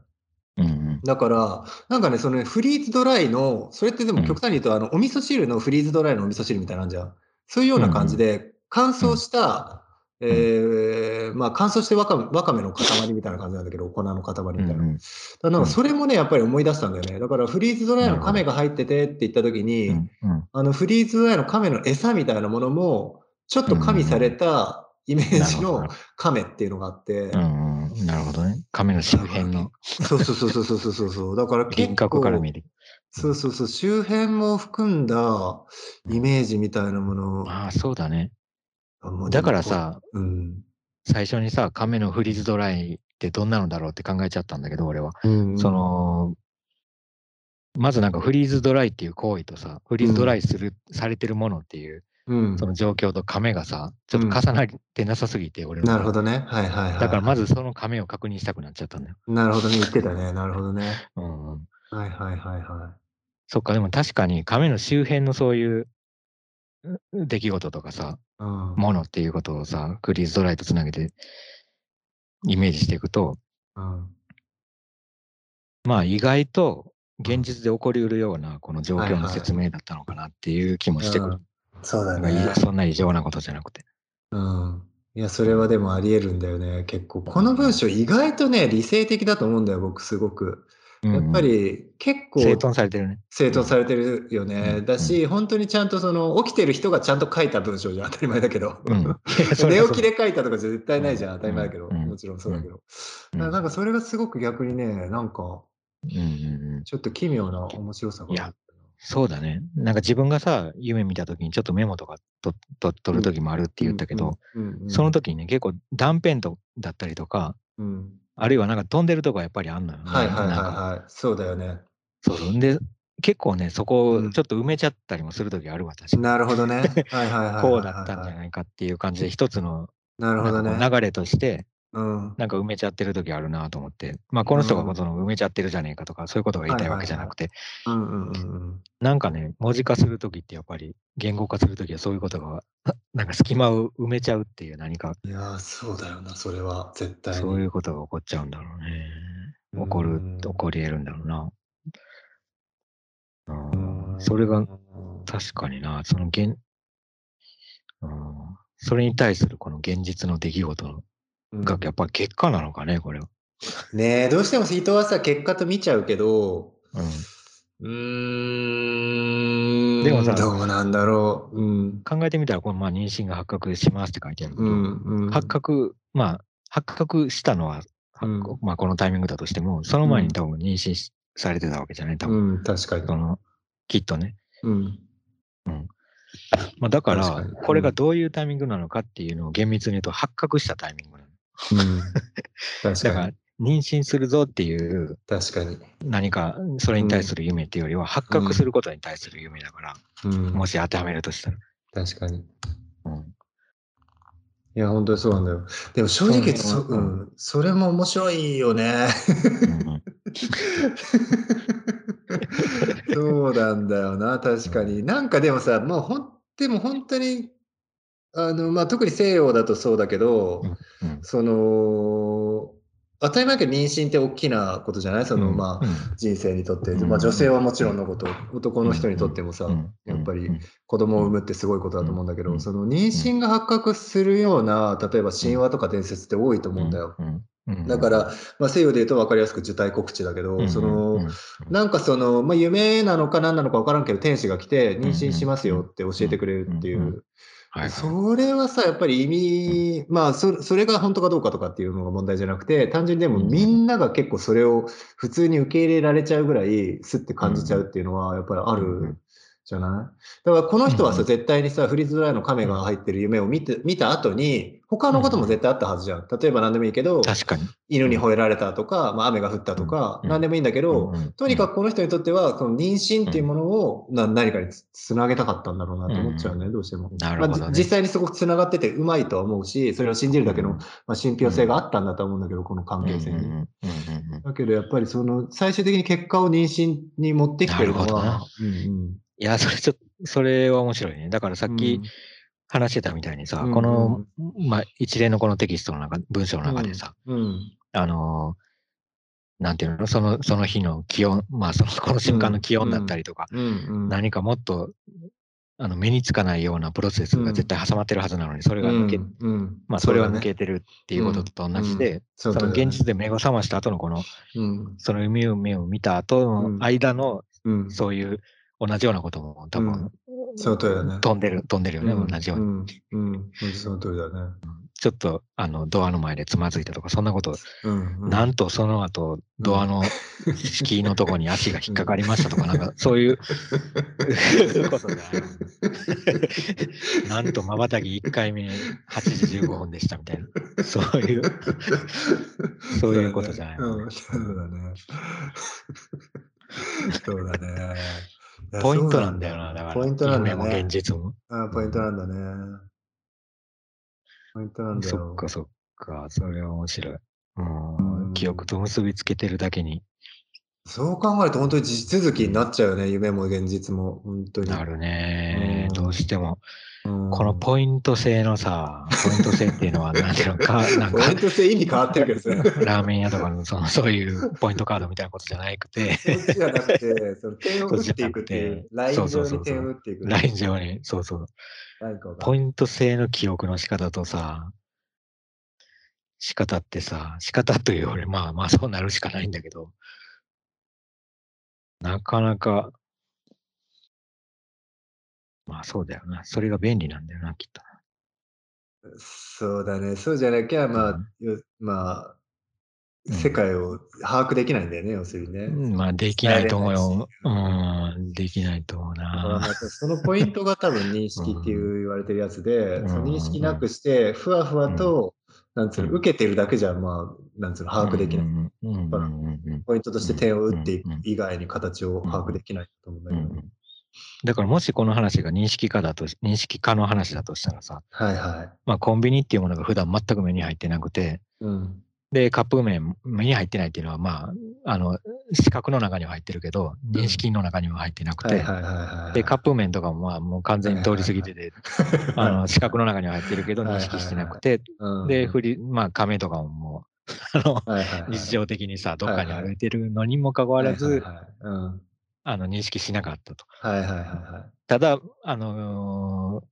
だから、なんかね、そのねフリーズドライの、それってでもうん。極端に言うと、あの、お味噌汁のフリーズドライのお味噌汁みたいなんじゃん。そういうような感じで、乾燥した、えーまあ乾燥してわかめわかめの塊みたいな感じなんだけど、粉の塊みたいな。うんうんだからなんかそれもね、やっぱり思い出したんだよね。だからフリーズドライの亀が入っててって言った時に、うんうんあのフリーズドライの亀の餌みたいなものも、ちょっと加味されたイメージの亀っていうのがあって、うんうん。なるほどね。亀の周辺のそうそうそうそうそうそうそう。だから結構輪郭から見る。そうそうそう、周辺も含んだイメージみたいなものをああ、そうだね。だからさ、うん。最初にさ、亀のフリーズドライってどんなのだろうって考えちゃったんだけど、俺は。うんそ、の、まずなんかフリーズドライっていう行為とさ、フリーズドライする、されてるものっていう、うんその状況と亀がさ、ちょっと重なってなさすぎて、俺なるほどね。はいはいはい。だからまずその亀を確認したくなっちゃったんだよ。なるほどね、言ってたね。なるほどね。*laughs* うんうん。はいはいはいはそっか、でも確かに亀の周辺のそういうう出来事とかさ、い。うん。ものっていうことをさ、フリーズドライとつなげてイメージしていくと、うんまあ意外と現実で起こりうるようなこの状況のはいはい説明だったのかなっていう気もしてくる。そうだなんかいね。そんな異常なことじゃなくて。うん。いや、それはでもあり得るんだよね。結構。この文章意外とね、理性的だと思うんだよ、僕すごく。やっぱり結構整頓されてるね。整頓されてるよね。うんだし、本当にちゃんとその起きてる人がちゃんと書いた文章じゃん当たり前だけど。うん。*laughs* 寝起きで書いたとかじゃ絶対ないじゃん、当たり前だけど、うんもちろんそうだけど。なんかそれがすごく逆にね、なんか。ちょっと奇妙な面白さがある。そうだね。なんか自分がさ、夢見たときにちょっとメモとかとと取るときもあるって言ったけど、その時にね、結構断片とだったりとか、うんあるいはなんか飛んでるとこはやっぱりあんのよね。はいはいはいなんかはい。そうだよね。そうそう。で、結構ね、そこうんをちょっと埋めちゃったりもするときあるわ、確かに。なるほどね。はいはいはい。こうだったんじゃないかっていう感じで、一つのなるほどね。流れとして、うん。なんか埋めちゃってる時あるなと思って、まあこの人がその埋めちゃってるじゃねえかとか、そういうことが言いたいわけじゃなくて、うんうんうんうん。なんかね、文字化する時ってやっぱり、言語化する時はそういうことが、*laughs* なんか隙間を埋めちゃうっていう何か、いやー、そうだよな、それは絶対に。そういうことが起こっちゃうんだろうね。うん起こる、起こり得るんだろうな。うんうんそれが確かにな、その現、うん、それに対するこの現実の出来事うんがやっぱり結果なのかね、これは。ねえ、どうしても人はさ、結果と見ちゃうけど、うんうーん、でもさどうなんだろう。うん。考えてみたら、このまあ妊娠が発覚しますって書いてあるけど、うん、うん。発覚、まあ、発覚したのは、うんまあ、このタイミングだとしても、その前に多分妊娠しされてたわけじゃない、多分、うん、確かに。その、きっとね。うん。まあ、だからこれがどういうタイミングなのかっていうのを厳密に言うと、発覚したタイミングなの。うん。確だからかに。、妊娠するぞっていう確かに。何か、それに対する夢っていうよりは、発覚することに対する夢だから、うん。もし当てはめるとしたら。確かに。うんいや、本当にそうなんだよ。でも正直そ、そうん、それも面白いよね。*laughs* そうなんだよな、確かに。なんかでもさ、もうほん、でも本当に、あの、まあ、特に西洋だとそうだけど、うんその、当たり前だけど妊娠って大きなことじゃない？その、うんまあ、うん人生にとって、うん。まあ、女性はもちろんのこと、男の人にとってもさ、うん。やっぱりうん。子供を産むってすごいことだと思うんだけど、うん。その妊娠が発覚するような、例えば神話とか伝説って多いと思うんだよ。うん。うん。だから、まあ、西洋で言うと分かりやすく受胎告知だけど、うん。その、うん。うん。なんかその、まあ、夢なのか何なのか分からんけど、天使が来て、妊娠しますよって教えてくれるっていうん。うん。う。はいはい。それはさ、やっぱり意味、まあそ、それが本当かどうかとかっていうのが問題じゃなくて、単純にでもうんみんなが結構それを普通に受け入れられちゃうぐらい、すって感じちゃうっていうのは、やっぱりあるじゃない？だからこの人はさ、うん。絶対にさ、フリーズドライの亀が入ってる夢を見て、見た後に、他のことも絶対あったはずじゃん。例えば何でもいいけど、確かに。犬に吠えられたとか、まあ、雨が降ったとか、うん。何でもいいんだけど、とにかくこの人にとっては、その妊娠っていうものをな何かにつつなげたかったんだろうなと思っちゃうね、どうしても。なるほどね。まあ、じ実際にすごくつながっててうまいとは思うし、それを信じるだけの、まあ、信憑性があったんだと思うんだけど、この関係性に。うんうんうんうんうん。だけどやっぱりその最終的に結果を妊娠に持ってきてるのなるほどな。は、うんうん。いや、それちょっと、それは面白いね。だからさっき話してたみたいにさ、うんこの、まあ、一連のこのテキストの中、文章の中でさ、うん、あのーなんていうの、その、その日の気温、まあ、その、*laughs* この瞬間の気温だったりとか、うん。うん。何かもっと、あの、目につかないようなプロセスが絶対挟まってるはずなのに、それが抜け、うん。うん。まあ、それは抜けてるっていうことと同じで、そその現実で目を覚ました後のこの、うん。その夢を見た後うん。の間の、うん。そういう同じようなことも多分、その通りだね飛んでる、飛んでるよね、うん同じように。うん。うん。その通りだね。ちょっと、あの、ドアの前でつまずいたとか、そんなこと、うん。うんなんとその後、ドアの敷居のとこに足が引っかかりましたとか、なんか、そういうことなんと、瞬き1回目、8時15分でしたみたいな。そういう、そういうことじゃないうん、そうだね。そうだね。ポイントなんだよな、だから。ポイントなんだ夢もね現。実も。あポイントなんだね。ポイントなんだよ。そっかそっか、それは面白い。ううんん、記憶と結びつけてるだけにそう考えると本当に地続きになっちゃうよね、夢も現実も。本当に。なるねう。んどうしても。うんこのポイント制のさ、ポイント制っていうのは、*laughs* なんていうのか、なんかポイン、ト制意味変わってるけどさ。ラーメン屋とかのそのそういうポイントカードみたいなことじゃなくて、そっちじゃなくて、その点を打っていくっていう、ラインそうそうそうそう上に点を打っていく。ライン上に、そうそう、ポイント制の記憶の仕方とさ、仕方ってさ、仕方というより、まあまあそうなるしかないんだけど、なかなか、まあそうだよな。それが便利なんだよな、きっと。そうだね。そうじゃなきゃ、まあ、よまあ、うん世界を把握できないんだよね、要するにね。うんまあできないと思うよ。伝うん、できないと思うな。たそのポイントが多分認識っていう言われてるやつで、うんその認識なくして、ふわふわと、なんつうの、うん受けてるだけじゃ、まあ、なんつうの、把握できない。うんうんうんうんうんポイントとして点を打っていく以外に形を把握できないと思うんだけど。うんだからもしこの話が認識化だと、認識化の話だとしたらさ、はいはい。まあコンビニっていうものが普段全く目に入ってなくて、うん。で、カップ麺目に入ってないっていうのは、まあ、あの、視覚の中には入ってるけど、認識の中には入ってなくて。で、カップ麺とかもまあもう完全に通り過ぎてて、あの、視覚の中には入ってるけど認識してなくて、うん。で、振り、まあ亀とかももう、あの、日常的にさ、どっかに歩いてるのにもかかわらず、あの、認識しなかったと。はいはいはいはい。ただ、あの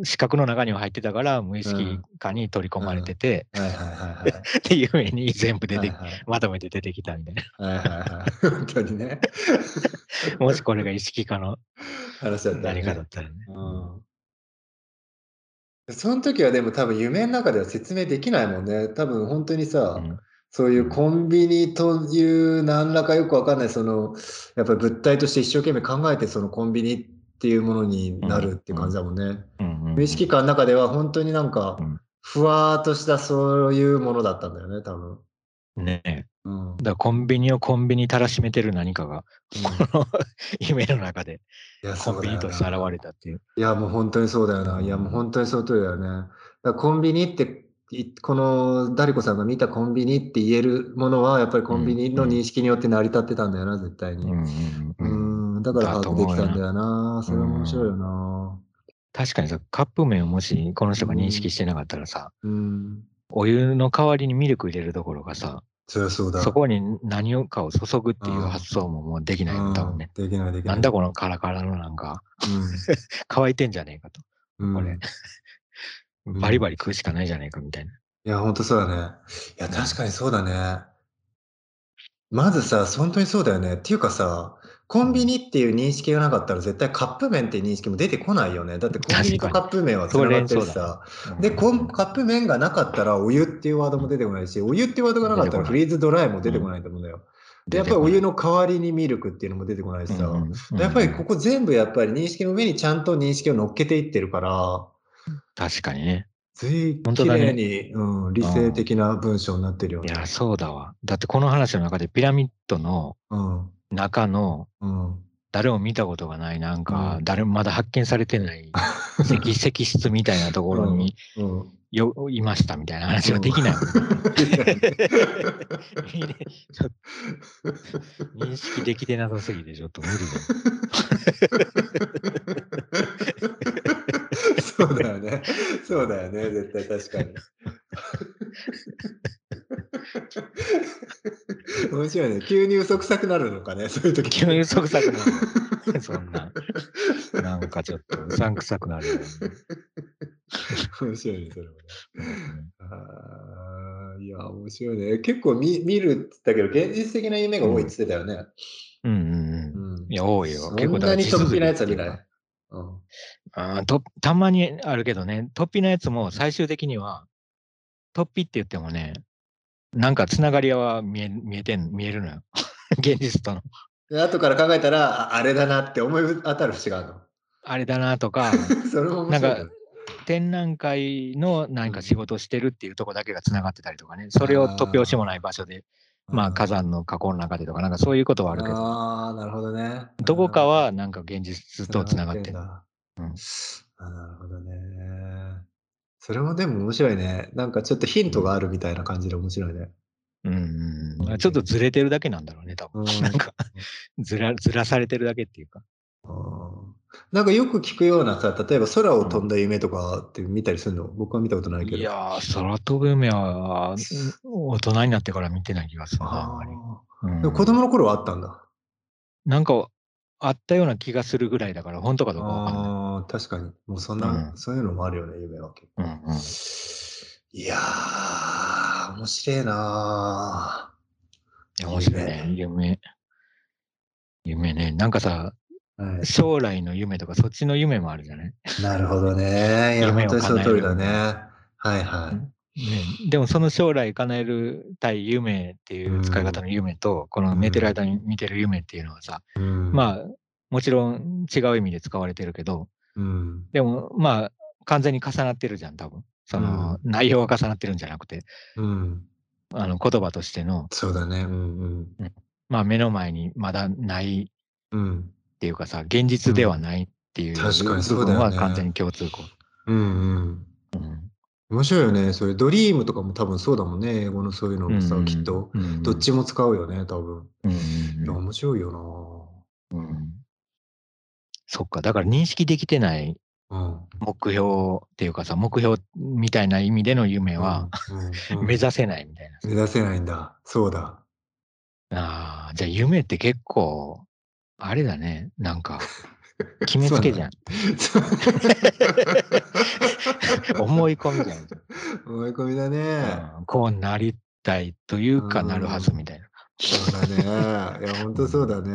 ー視覚の中には入ってたから、無意識化に取り込まれてて、はいはいはいはい。*laughs* っていう夢に全部出て、はいはいまとめて出てきたみたいな。はいはいはい。本当にね。*laughs* もしこれが意識化の話だったらね何かだったらね。うんその時はでも多分夢の中では説明できないもんね。多分本当にさ、うんそういうコンビニという何らかよくわかんない、その、やっぱり物体として一生懸命考えてそのコンビニっていうものになるっていう感じだもんね。うんうんうん無意識感の中では本当になんかうん、ふわーっとしたそういうものだったんだよね、多分。ねえ。うん。だからコンビニをコンビニたらしめてる何かが、この *laughs* 夢の中でコンビニとして現れたっていう。いや、もう本当にそうだよな。いや、もう本当にその通りだよね。だコンビニって、いこのダリコさんが見たコンビニって言えるものは、やっぱりコンビニの認識によって成り立ってたんだよな、絶対に。うんうんううんん、だから把握できたんだよな。それ面白いよな。確かにさ、カップ麺をもしこの人が認識してなかったらさ、うん。お湯の代わりにミルク入れるどころかさ、そそうだ。そこに何をかを注ぐっていううん発想ももうできないよ、多分ね。うんできない、できな。ないんだこのカラカラのなんか、*laughs* 乾いてんじゃねえかと。うん。これうんバリバリ食うしかないじゃねえかみたいな。いや、ほんとそうだね。いや、確かにそうだね。まずさ、本当にそうだよね。っていうかさ、コンビニっていう認識がなかったら絶対カップ麺っていう認識も出てこないよね。だってコンビニとカップ麺はつながってるさ。で、コンカップ麺がなかったらお湯っていうワードも出てこないし、お湯っていうワードがなかったらフリーズドライも出てこないと思うんだよ。で、やっぱりお湯の代わりにミルクっていうのも出てこないしさ。やっぱりここ全部やっぱり認識の上にちゃんと認識を乗っけていってるから、確かにね。随綺本当だね麗に、うん、理性的な文章になってるよね。いや、そうだわ。だってこの話の中でピラミッドのうん。中のうん。誰も見たことがない、なんか、うん誰もまだ発見されてない石 *laughs* 石室みたいなところにうん。よいましたみたいな話ができない *laughs* 認識できてなさすぎてちょっと無理だ。*laughs* そうだよね。そうだよね。絶対確かに。面白いね。急に嘘くさくなるのかね、そういう時。急に嘘くさくなる。そんな。なんかちょっとうさんくさくなるよね。面白いね、それもね。うんあーいや、面白いね。結構見見るって言ったけど、現実的な夢が多いって言ってたよね。うんうんうん。うんいや、多いよ。そ結構んなに飛なやつは見ない。うんあたまにあるけどね、突飛なやつも最終的には、突飛って言ってもね、なんかつながりは見え見えてん見えるのよ。*laughs* 現実との。で後から考えたら、ああれだなって思い当たる節があるあれだなとか、の。*laughs* それも面白いね。展覧会の何か仕事してるっていうとこだけがつながってたりとかね、それを突拍子もない場所で、まあ火山の火口の中でとか、なんかそういうことはあるけど、ああ、なるほどね。どこかはなんか現実とつながってる。うんあなるほどね。それもでも面白いね。なんかちょっとヒントがあるみたいな感じで面白いね。うんうんうん、ちょっとずれてるだけなんだろうね、多分。うん *laughs* なんかずら、ずらされてるだけっていうか。うんなんかよく聞くようなさ、例えば空を飛んだ夢とかって見たりするの、僕は見たことないけど。いやー、空飛ぶ夢は、うん大人になってから見てない気がするな、あんまり。うん子供の頃はあったんだ。なんか、あったような気がするぐらいだから、本当かどうかわかんない。ああ、確かに。もうそんな、うんそういうのもあるよね、夢は結構。うんうんいやー、面白いないや、面白いね。夢。夢ね。なんかさ、ー、はい。将来の夢とか、そっちの夢もあるじゃない、なるほどね。*laughs* いや、夢を本当にその通りだ叶ね。えはいはい。ね、でもその将来叶えるたい夢っていう使い方の夢と、この寝てる間に見てる夢っていうのはさ、うん、まあ、もちろん違う意味で使われてるけど、うん、でもまあ、完全に重なってるじゃん、多分。その、内容が重なってるんじゃなくて、うん。あの言葉としての、そうだね。うん、まあ目の前にまだないうん。うん。っていうかさ、現実ではないっていう確かにそう部だよね完全に共通項。うん、うん。うん面白いよね。それ、ドリームとかも多分そうだもんね。英語のそういうのもさ、きっと。うんどっちも使うよね、多分。うんいや、うん面白いようんそっか、だから認識できてないなうん。目標っていうかさ、目標みたいな意味での夢は、うん、う *laughs* ん目指せないみたいな。目指せないんだ。そうだ。ああ、じゃあ夢って結構、あれだね、なんか、*laughs* 決めつけじゃん。思い込みじゃん。思い込みだね。うんこうなりたいというかうんなるはずみたいな。そうだね。いや、本当そうだね。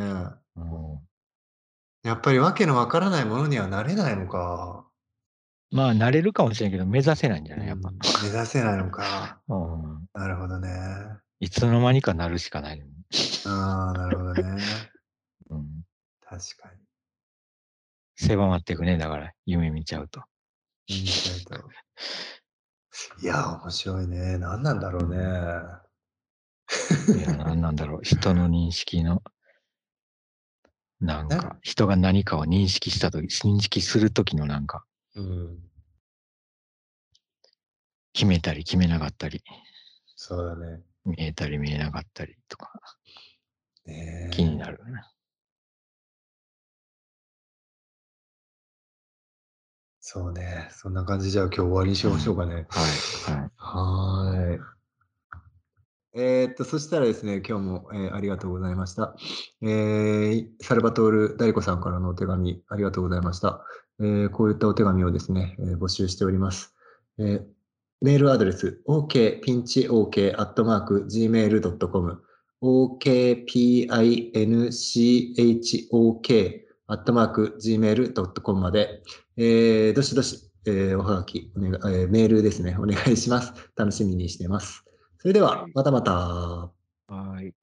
うんやっぱりわけのわからないものにはなれないのか。まあ、なれるかもしれんけど、目指せないんじゃない？やっぱうん。目指せないのか。うんなるほどね。いつの間にかなるしかない。ああ、なるほどね。うん確かに。狭まっていくね、だから、夢見ちゃうと。見ちゃうといや、面白いね。何なんだろうね。いや、なんなんだろう、人の認識の、なんなか、人が何かを認識したとき、認識するときのなんか、うん。決めたり決めなかったり、そうだね。見えたり見えなかったりとか、ねえ気になるね。そうね。そんな感じじゃあ今日終わりにしましょうかね。はい、はい。はーい。えーっと、そしたらですね、今日も、えーありがとうございました。えーサルバトール・ダリコさんからのお手紙、ありがとうございました。えーこういったお手紙をですね、えー募集しております。えーメールアドレス、okpinchok.gmail.com、okpinchok.gmail.com まで、えーどしどし、えーおはがき、お願いえーメールですね、お願いします。楽しみにしています。それでは、またまた。はい。